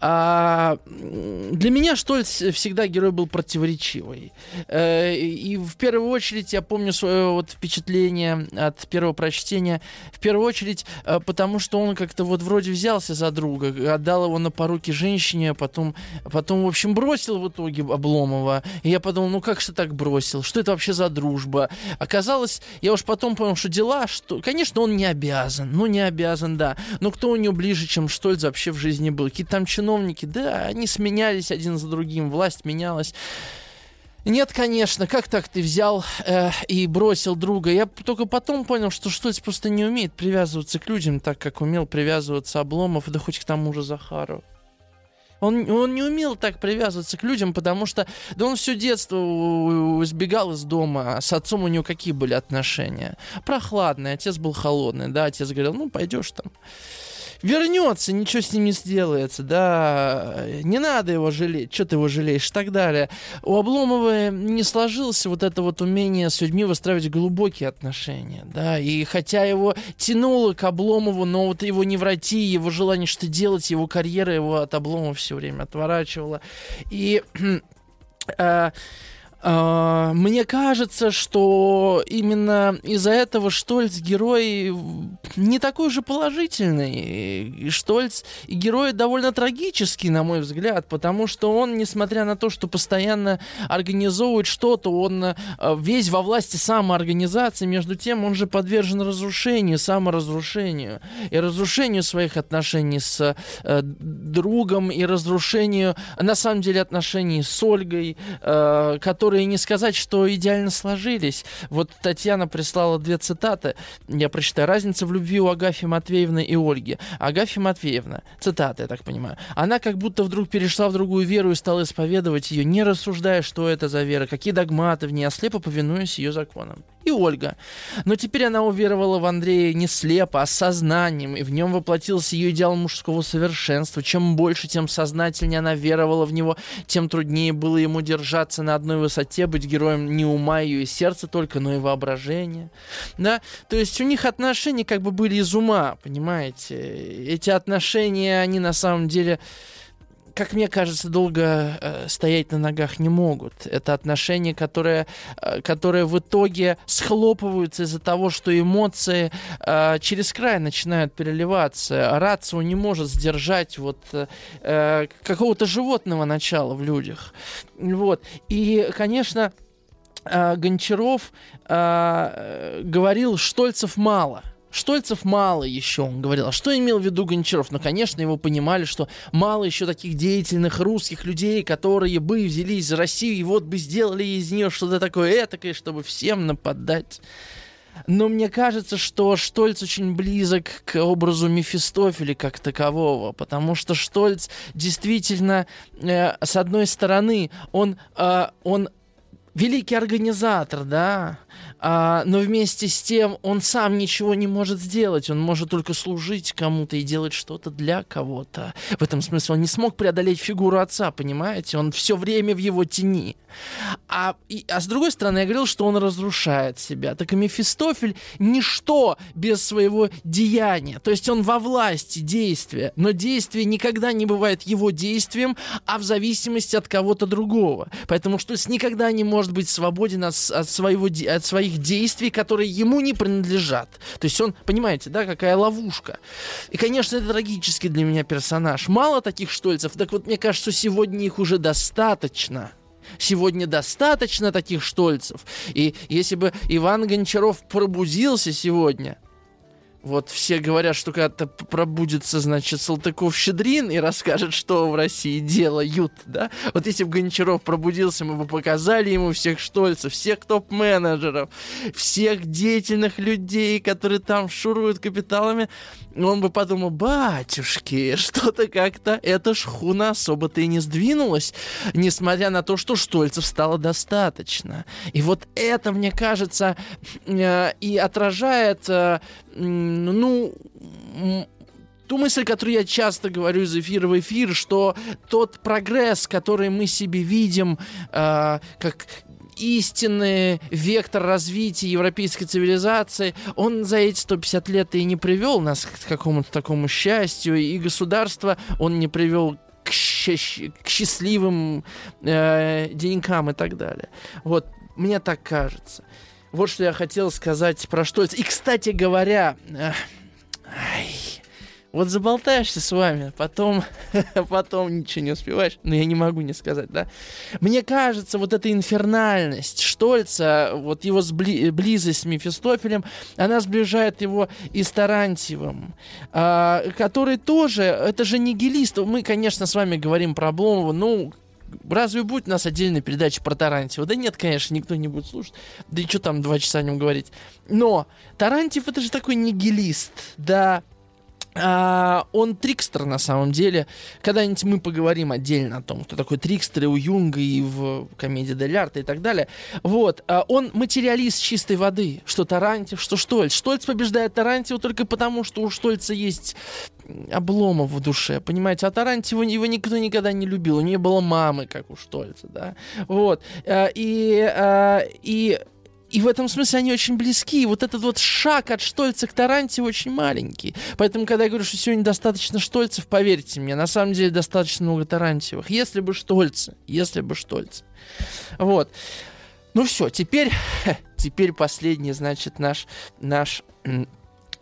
А, для меня Штольц всегда герой был противоречивый. Э, и в первую очередь я помню свое вот впечатление от первого прочтения. В первую очередь, э, потому что он как-то вот вроде взялся за друга, отдал его на поруки женщине, а потом, потом в общем, бросил в итоге Обломова. И я подумал, ну как же так бросил? Что это вообще за дружба? Оказалось, я уж потом понял, что дела, что, конечно, он не обязан. Ну, не обязан, да. Но кто у него ближе, чем Штольц вообще в жизни был? Какие-то там чиновники, да, они сменялись один за другим, власть менялась. Нет, конечно, как так ты взял э, и бросил друга? Я только потом понял, что Штольц просто не умеет привязываться к людям так, как умел привязываться Обломов, да хоть к тому же Захару. Он, он не умел так привязываться к людям, потому что да он все детство избегал из дома. А с отцом у него какие были отношения? Прохладные. Отец был холодный, да. Отец говорил, ну, пойдешь там вернется, ничего с ним не сделается, да, не надо его жалеть, что ты его жалеешь и так далее. У Обломова не сложилось вот это вот умение с людьми выстраивать глубокие отношения, да, и хотя его тянуло к Обломову, но вот его невротия, его желание что делать, его карьера его от Обломова все время отворачивала. И э, мне кажется, что именно из-за этого Штольц герой не такой же положительный. И Штольц герой довольно трагический, на мой взгляд, потому что он, несмотря на то, что постоянно организовывает что-то, он uh, весь во власти самоорганизации, между тем он же подвержен разрушению, саморазрушению и разрушению своих отношений с uh, другом и разрушению, на самом деле, отношений с Ольгой, который которые не сказать, что идеально сложились. Вот Татьяна прислала две цитаты, я прочитаю. «Разница в любви у Агафьи Матвеевны и Ольги». Агафья Матвеевна, цитата, я так понимаю, она как будто вдруг перешла в другую веру и стала исповедовать ее, не рассуждая, что это за вера, какие догматы в ней, а слепо повинуясь ее законам и Ольга. Но теперь она уверовала в Андрея не слепо, а сознанием, и в нем воплотился ее идеал мужского совершенства. Чем больше, тем сознательнее она веровала в него, тем труднее было ему держаться на одной высоте, быть героем не ума ее и сердца только, но и воображения. Да? То есть у них отношения как бы были из ума, понимаете? Эти отношения, они на самом деле как мне кажется, долго э, стоять на ногах не могут. Это отношения, которые, э, которые в итоге схлопываются из-за того, что эмоции э, через край начинают переливаться. Рацио не может сдержать вот э, какого-то животного начала в людях. Вот. И, конечно, э, Гончаров э, говорил, Штольцев мало – Штольцев мало еще, он говорил. А что имел в виду Гончаров? Ну, конечно, его понимали, что мало еще таких деятельных русских людей, которые бы взялись за Россию и вот бы сделали из нее что-то такое этакое, чтобы всем нападать. Но мне кажется, что Штольц очень близок к образу Мефистофеля как такового, потому что Штольц действительно, э, с одной стороны, он, э, он великий организатор, да, а, но вместе с тем он сам ничего не может сделать, он может только служить кому-то и делать что-то для кого-то. В этом смысле он не смог преодолеть фигуру отца, понимаете? Он все время в его тени. А, и, а с другой стороны, я говорил, что он разрушает себя. Так и Мефистофель ничто без своего деяния. То есть он во власти действия, но действие никогда не бывает его действием, а в зависимости от кого-то другого. Поэтому что никогда не может быть свободен от, от, своего, от своих действий, которые ему не принадлежат. То есть он, понимаете, да, какая ловушка. И, конечно, это трагический для меня персонаж. Мало таких штольцев, так вот мне кажется, сегодня их уже достаточно. Сегодня достаточно таких штольцев. И если бы Иван Гончаров пробудился сегодня, вот все говорят, что когда-то пробудется, значит, Салтыков-Щедрин и расскажет, что в России делают, да? Вот если бы Гончаров пробудился, мы бы показали ему всех штольцев, всех топ-менеджеров, всех деятельных людей, которые там шуруют капиталами, он бы подумал, батюшки, что-то как-то эта шхуна особо-то и не сдвинулась, несмотря на то, что штольцев стало достаточно. И вот это, мне кажется, э, и отражает э, ну, ту мысль, которую я часто говорю из эфира в эфир, что тот прогресс, который мы себе видим, э, как истинный вектор развития европейской цивилизации, он за эти 150 лет и не привел нас к какому-то такому счастью, и государство он не привел к, щ- к счастливым э, денькам и так далее. Вот, мне так кажется. Вот что я хотел сказать про что. И, кстати говоря, ай, вот заболтаешься с вами, потом, потом ничего не успеваешь. Но я не могу не сказать, да. Мне кажется, вот эта инфернальность Штольца, вот его сбли- близость с Мефистофелем, она сближает его и с Тарантьевым, а, который тоже, это же нигилист. Мы, конечно, с вами говорим про Обломова, ну, разве будет у нас отдельная передача про Тарантьева? Да нет, конечно, никто не будет слушать. Да и что там два часа о нем говорить? Но Тарантьев это же такой нигилист, да, а, он трикстер на самом деле. Когда-нибудь мы поговорим отдельно о том, кто такой трикстер и у Юнга, и в комедии Дель Арта и так далее. Вот. А, он материалист чистой воды. Что Тарантьев, что Штольц. Штольц побеждает Тарантьева только потому, что у Штольца есть обломов в душе, понимаете? А Тарантьева его никто никогда не любил. У нее было мамы, как у Штольца, да? Вот. А, и, и и в этом смысле они очень близки. И вот этот вот шаг от Штольца к Таранте очень маленький. Поэтому, когда я говорю, что сегодня достаточно Штольцев, поверьте мне, на самом деле достаточно много Тарантьевых. Если бы Штольцы, если бы Штольцы. Вот. Ну все, теперь, теперь последний, значит, наш, наш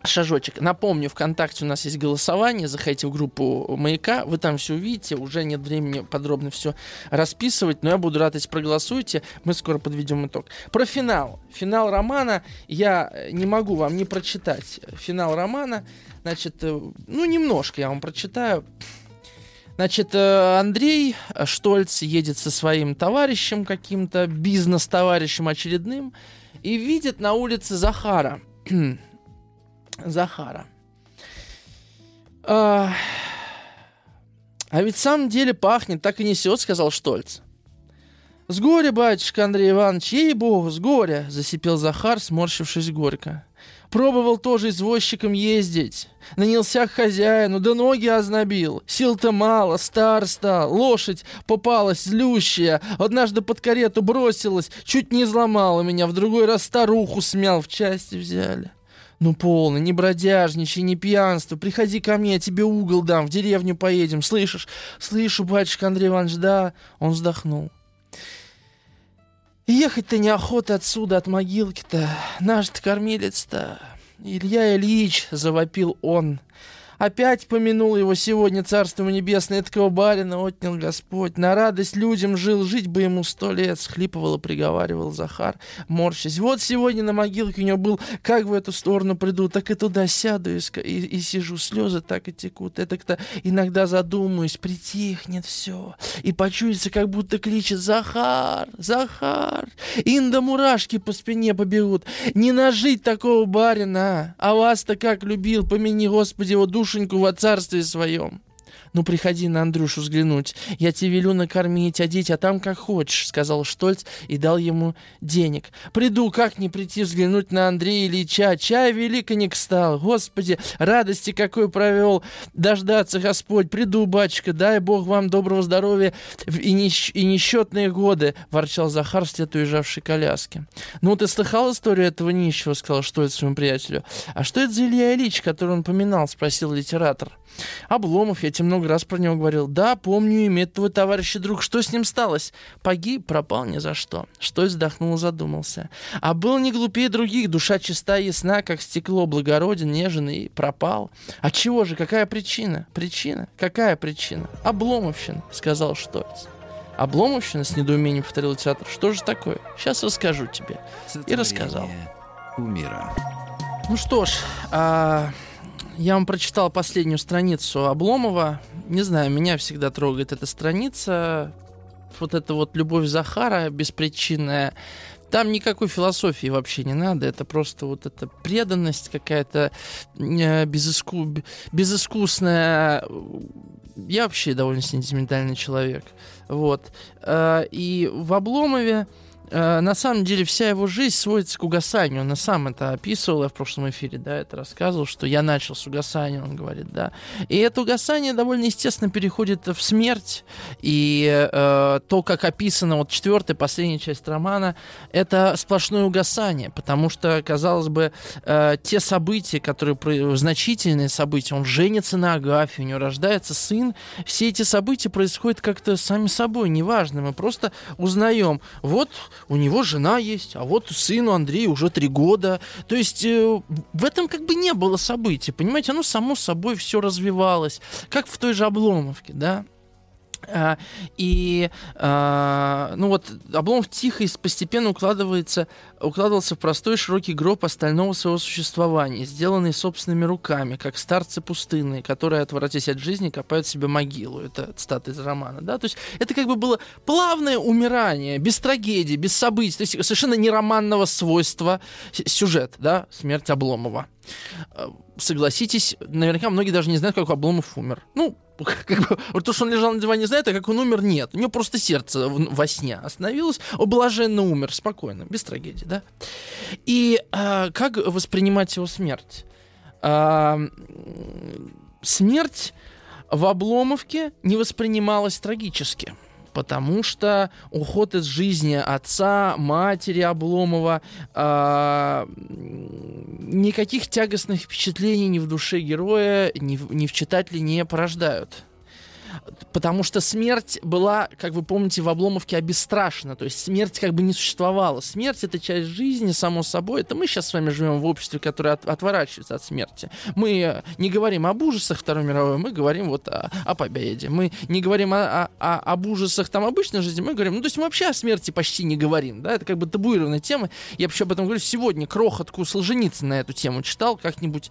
шажочек. Напомню, ВКонтакте у нас есть голосование. Заходите в группу Маяка. Вы там все увидите. Уже нет времени подробно все расписывать. Но я буду рад, если проголосуете. Мы скоро подведем итог. Про финал. Финал романа я э, не могу вам не прочитать. Финал романа. Значит, э, ну, немножко я вам прочитаю. Значит, э, Андрей Штольц едет со своим товарищем каким-то, бизнес-товарищем очередным, и видит на улице Захара. Захара. А, а ведь в самом деле пахнет, так и несет, сказал Штольц. С горя, батюшка Андрей Иванович, ей-богу, с горя, засипел Захар, сморщившись горько. Пробовал тоже извозчиком ездить. Нанялся к хозяину, да ноги ознобил. Сил-то мало, стар стал. Лошадь попалась злющая. Однажды под карету бросилась, чуть не изломала меня. В другой раз старуху смял, в части взяли. «Ну, полно, не бродяжничай, не пьянство. Приходи ко мне, я тебе угол дам, в деревню поедем. Слышишь?» «Слышу, батюшка Андрей Иванович, да». Он вздохнул. «Ехать-то неохота отсюда, от могилки-то. Наш-то кормилец-то...» «Илья Ильич», — завопил он, — Опять помянул его сегодня царство небесное, этого барина отнял Господь. На радость людям жил, жить бы ему сто лет, схлипывал и приговаривал Захар, морщась. Вот сегодня на могилке у него был, как в эту сторону приду, так и туда сяду и, и, и сижу, слезы так и текут. Это-то иногда задумаюсь, притихнет все, и почуется, как будто кличет Захар, Захар. Инда мурашки по спине побегут. Не нажить такого барина, а вас-то как любил, помяни, Господи, его душу душеньку во царстве своем. Ну, приходи на Андрюшу взглянуть. Я тебе велю накормить, одеть, а там как хочешь, сказал Штольц и дал ему денег. Приду, как не прийти взглянуть на Андрея Ильича. Чай великоник стал. Господи, радости какой провел. Дождаться, Господь. Приду, батюшка, дай Бог вам доброго здоровья и, нещ и несчетные годы, ворчал Захар, след уезжавшей коляски. Ну, ты слыхал историю этого нищего, сказал Штольц своему приятелю. А что это за Илья Ильич, который он поминал, спросил литератор. Обломов, я тебе много раз про него говорил. Да, помню имя твой товарищ и друг. Что с ним сталось? Погиб, пропал ни за что. Что вздохнул, задумался. А был не глупее других, душа чиста ясна, как стекло, благороден, нежен и пропал. А чего же, какая причина? Причина? Какая причина? Обломовщина, сказал Штольц. Обломовщина, с недоумением повторил театр. Что же такое? Сейчас расскажу тебе. И рассказал. Умира. Ну что ж, а, я вам прочитал последнюю страницу Обломова. Не знаю, меня всегда трогает эта страница. Вот эта вот любовь Захара беспричинная. Там никакой философии вообще не надо. Это просто вот эта преданность какая-то э, безыску... безыскусная. Я вообще довольно сентиментальный человек. Вот. Э, и в Обломове на самом деле вся его жизнь сводится к угасанию. Он на сам это описывал, я в прошлом эфире, да, это рассказывал, что я начал с угасания, он говорит, да. И это угасание довольно естественно переходит в смерть. И э, то, как описано вот четвертая, последняя часть романа, это сплошное угасание, потому что, казалось бы, э, те события, которые значительные события, он женится на Агафе, у него рождается сын, все эти события происходят как-то сами собой, неважно, мы просто узнаем, вот у него жена есть, а вот сыну Андрею уже три года. То есть э, в этом как бы не было событий, понимаете, оно само собой все развивалось, как в той же Обломовке, да. А, и а, ну вот Обломов тихо и постепенно укладывается, укладывался в простой широкий гроб остального своего существования, сделанный собственными руками, как старцы пустынные, которые, отворотясь от жизни, копают себе могилу. Это цитата из романа. Да? То есть это как бы было плавное умирание, без трагедии, без событий, то есть совершенно не романного свойства сюжет, да, смерть Обломова. А, согласитесь, наверняка многие даже не знают, как Обломов умер. Ну, как бы, вот то, что он лежал на диване, знает, а как он умер, нет. У него просто сердце во сне остановилось, он блаженно умер, спокойно, без трагедии, да. И а, как воспринимать его смерть? А, смерть в Обломовке не воспринималась трагически потому что уход из жизни отца, матери Обломова, э, никаких тягостных впечатлений ни в душе героя, ни в, ни в читателе не порождают потому что смерть была, как вы помните, в Обломовке обестрашена, то есть смерть как бы не существовала. Смерть — это часть жизни, само собой. Это мы сейчас с вами живем в обществе, которое от, отворачивается от смерти. Мы не говорим об ужасах Второй мировой, мы говорим вот о, о победе. Мы не говорим о, о, об ужасах там обычной жизни, мы говорим, ну то есть мы вообще о смерти почти не говорим, да, это как бы табуированная тема. Я вообще об этом говорю сегодня, крохотку Солженицына на эту тему читал, как-нибудь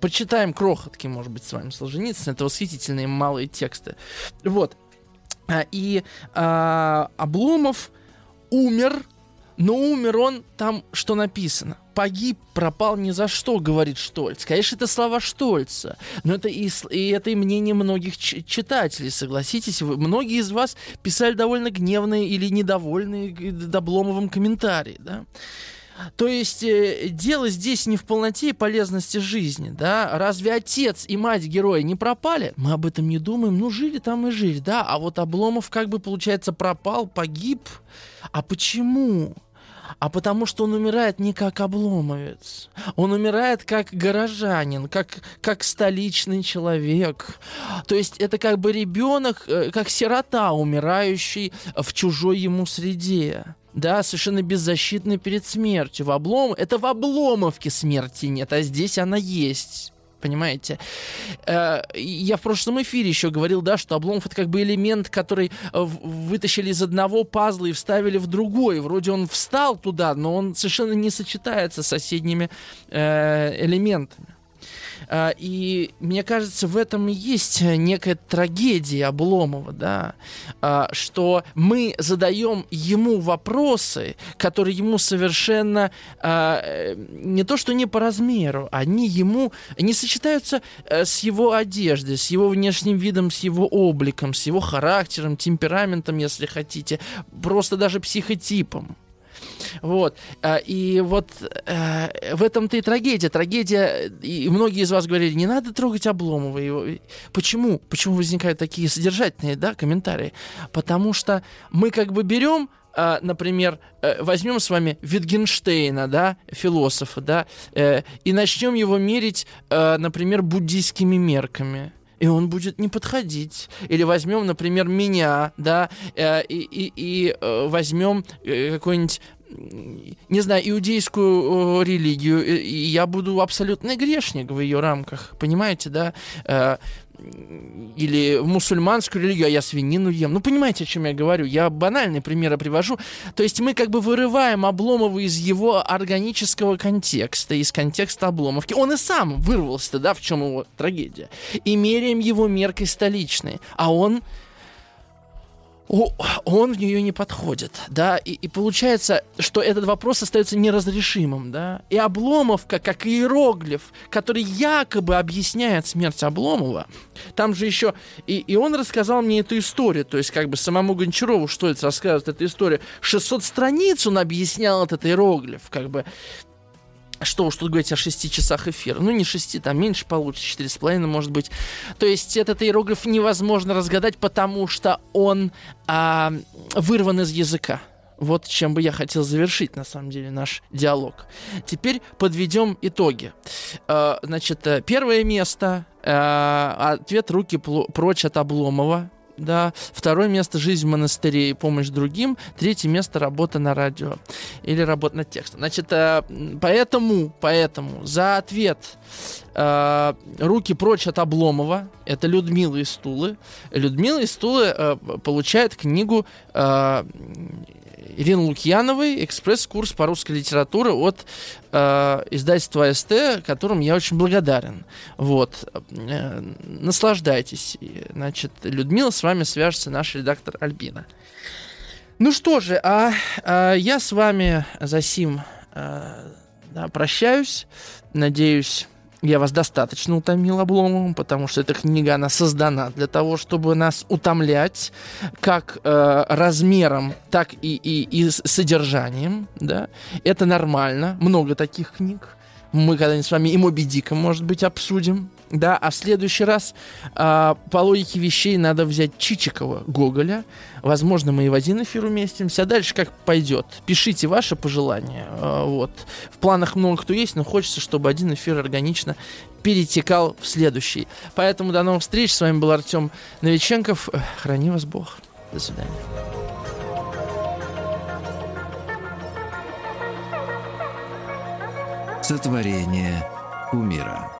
почитаем крохотки, может быть, с вами Солженицын. Это восхитительные малые тексты. Вот. А, и а, Обломов умер, но умер он там, что написано. Погиб, пропал ни за что, говорит Штольц. Конечно, это слова Штольца, но это и, и это и мнение многих читателей, согласитесь. Вы, многие из вас писали довольно гневные или недовольные Обломовым комментарии, да. То есть э, дело здесь не в полноте и полезности жизни, да? Разве отец и мать героя не пропали? Мы об этом не думаем, ну жили там и жили, да? А вот Обломов как бы, получается, пропал, погиб. А почему? а потому что он умирает не как обломовец. Он умирает как горожанин, как, как столичный человек. То есть это как бы ребенок, э, как сирота, умирающий в чужой ему среде да, совершенно беззащитный перед смертью. В облом... Это в обломовке смерти нет, а здесь она есть. Понимаете? Э, я в прошлом эфире еще говорил, да, что обломов это как бы элемент, который э, вытащили из одного пазла и вставили в другой. Вроде он встал туда, но он совершенно не сочетается с соседними э, элементами. А, и мне кажется, в этом и есть некая трагедия Обломова, да, а, что мы задаем ему вопросы, которые ему совершенно а, э, не то что не по размеру, они ему не сочетаются э, с его одеждой, с его внешним видом, с его обликом, с его характером, темпераментом, если хотите, просто даже психотипом. Вот. А, и вот э, в этом-то и трагедия. Трагедия, и многие из вас говорили, не надо трогать Обломова. Его. Почему? Почему возникают такие содержательные да, комментарии? Потому что мы как бы берем а, например, э, возьмем с вами Витгенштейна, да, философа, да, э, и начнем его мерить, например, буддийскими мерками и он будет не подходить. Или возьмем, например, меня, да, э, и, и, и э, возьмем э, какой-нибудь не знаю, иудейскую религию, и я буду абсолютный грешник в ее рамках, понимаете, да? Или в мусульманскую религию, а я свинину ем. Ну, понимаете, о чем я говорю? Я банальные примеры привожу. То есть мы как бы вырываем Обломова из его органического контекста, из контекста Обломовки. Он и сам вырвался, да, в чем его трагедия. И меряем его меркой столичной. А он он в нее не подходит, да, и, и получается, что этот вопрос остается неразрешимым, да, и Обломовка, как иероглиф, который якобы объясняет смерть Обломова, там же еще, и, и он рассказал мне эту историю, то есть как бы самому Гончарову, что это рассказывает эта история, 600 страниц он объяснял этот иероглиф, как бы, что уж тут говорить о 6 часах эфира. Ну, не 6, там меньше получится, 4,5 может быть. То есть этот иероглиф невозможно разгадать, потому что он а, вырван из языка. Вот чем бы я хотел завершить, на самом деле, наш диалог. Теперь подведем итоги. А, значит, э, первое место. А, ответ «Руки прочь от Обломова» да. Второе место жизнь в монастыре и помощь другим. Третье место работа на радио или работа над текстом. Значит, э, поэтому, поэтому за ответ э, руки прочь от Обломова. Это Людмила из Тулы. Людмила из Тулы э, получает книгу Ирины Лукьяновой «Экспресс-курс по русской литературе» от э, издательства СТ, которым я очень благодарен. Вот. Э, наслаждайтесь. Значит, Людмила, с вами свяжется наш редактор Альбина. Ну что же, а, а я с вами за сим а, да, прощаюсь. Надеюсь, я вас достаточно утомил Обломовым, потому что эта книга, она создана для того, чтобы нас утомлять как э, размером, так и, и, и содержанием. Да? Это нормально. Много таких книг. Мы когда-нибудь с вами и Моби Дика, может быть, обсудим. Да, а в следующий раз а, по логике вещей надо взять Чичикова, Гоголя. Возможно, мы и в один эфир уместимся. А дальше как пойдет. Пишите ваши пожелания. А, вот. В планах много кто есть, но хочется, чтобы один эфир органично перетекал в следующий. Поэтому до новых встреч. С вами был Артем Новиченков. Храни вас Бог. До свидания. Сотворение умира.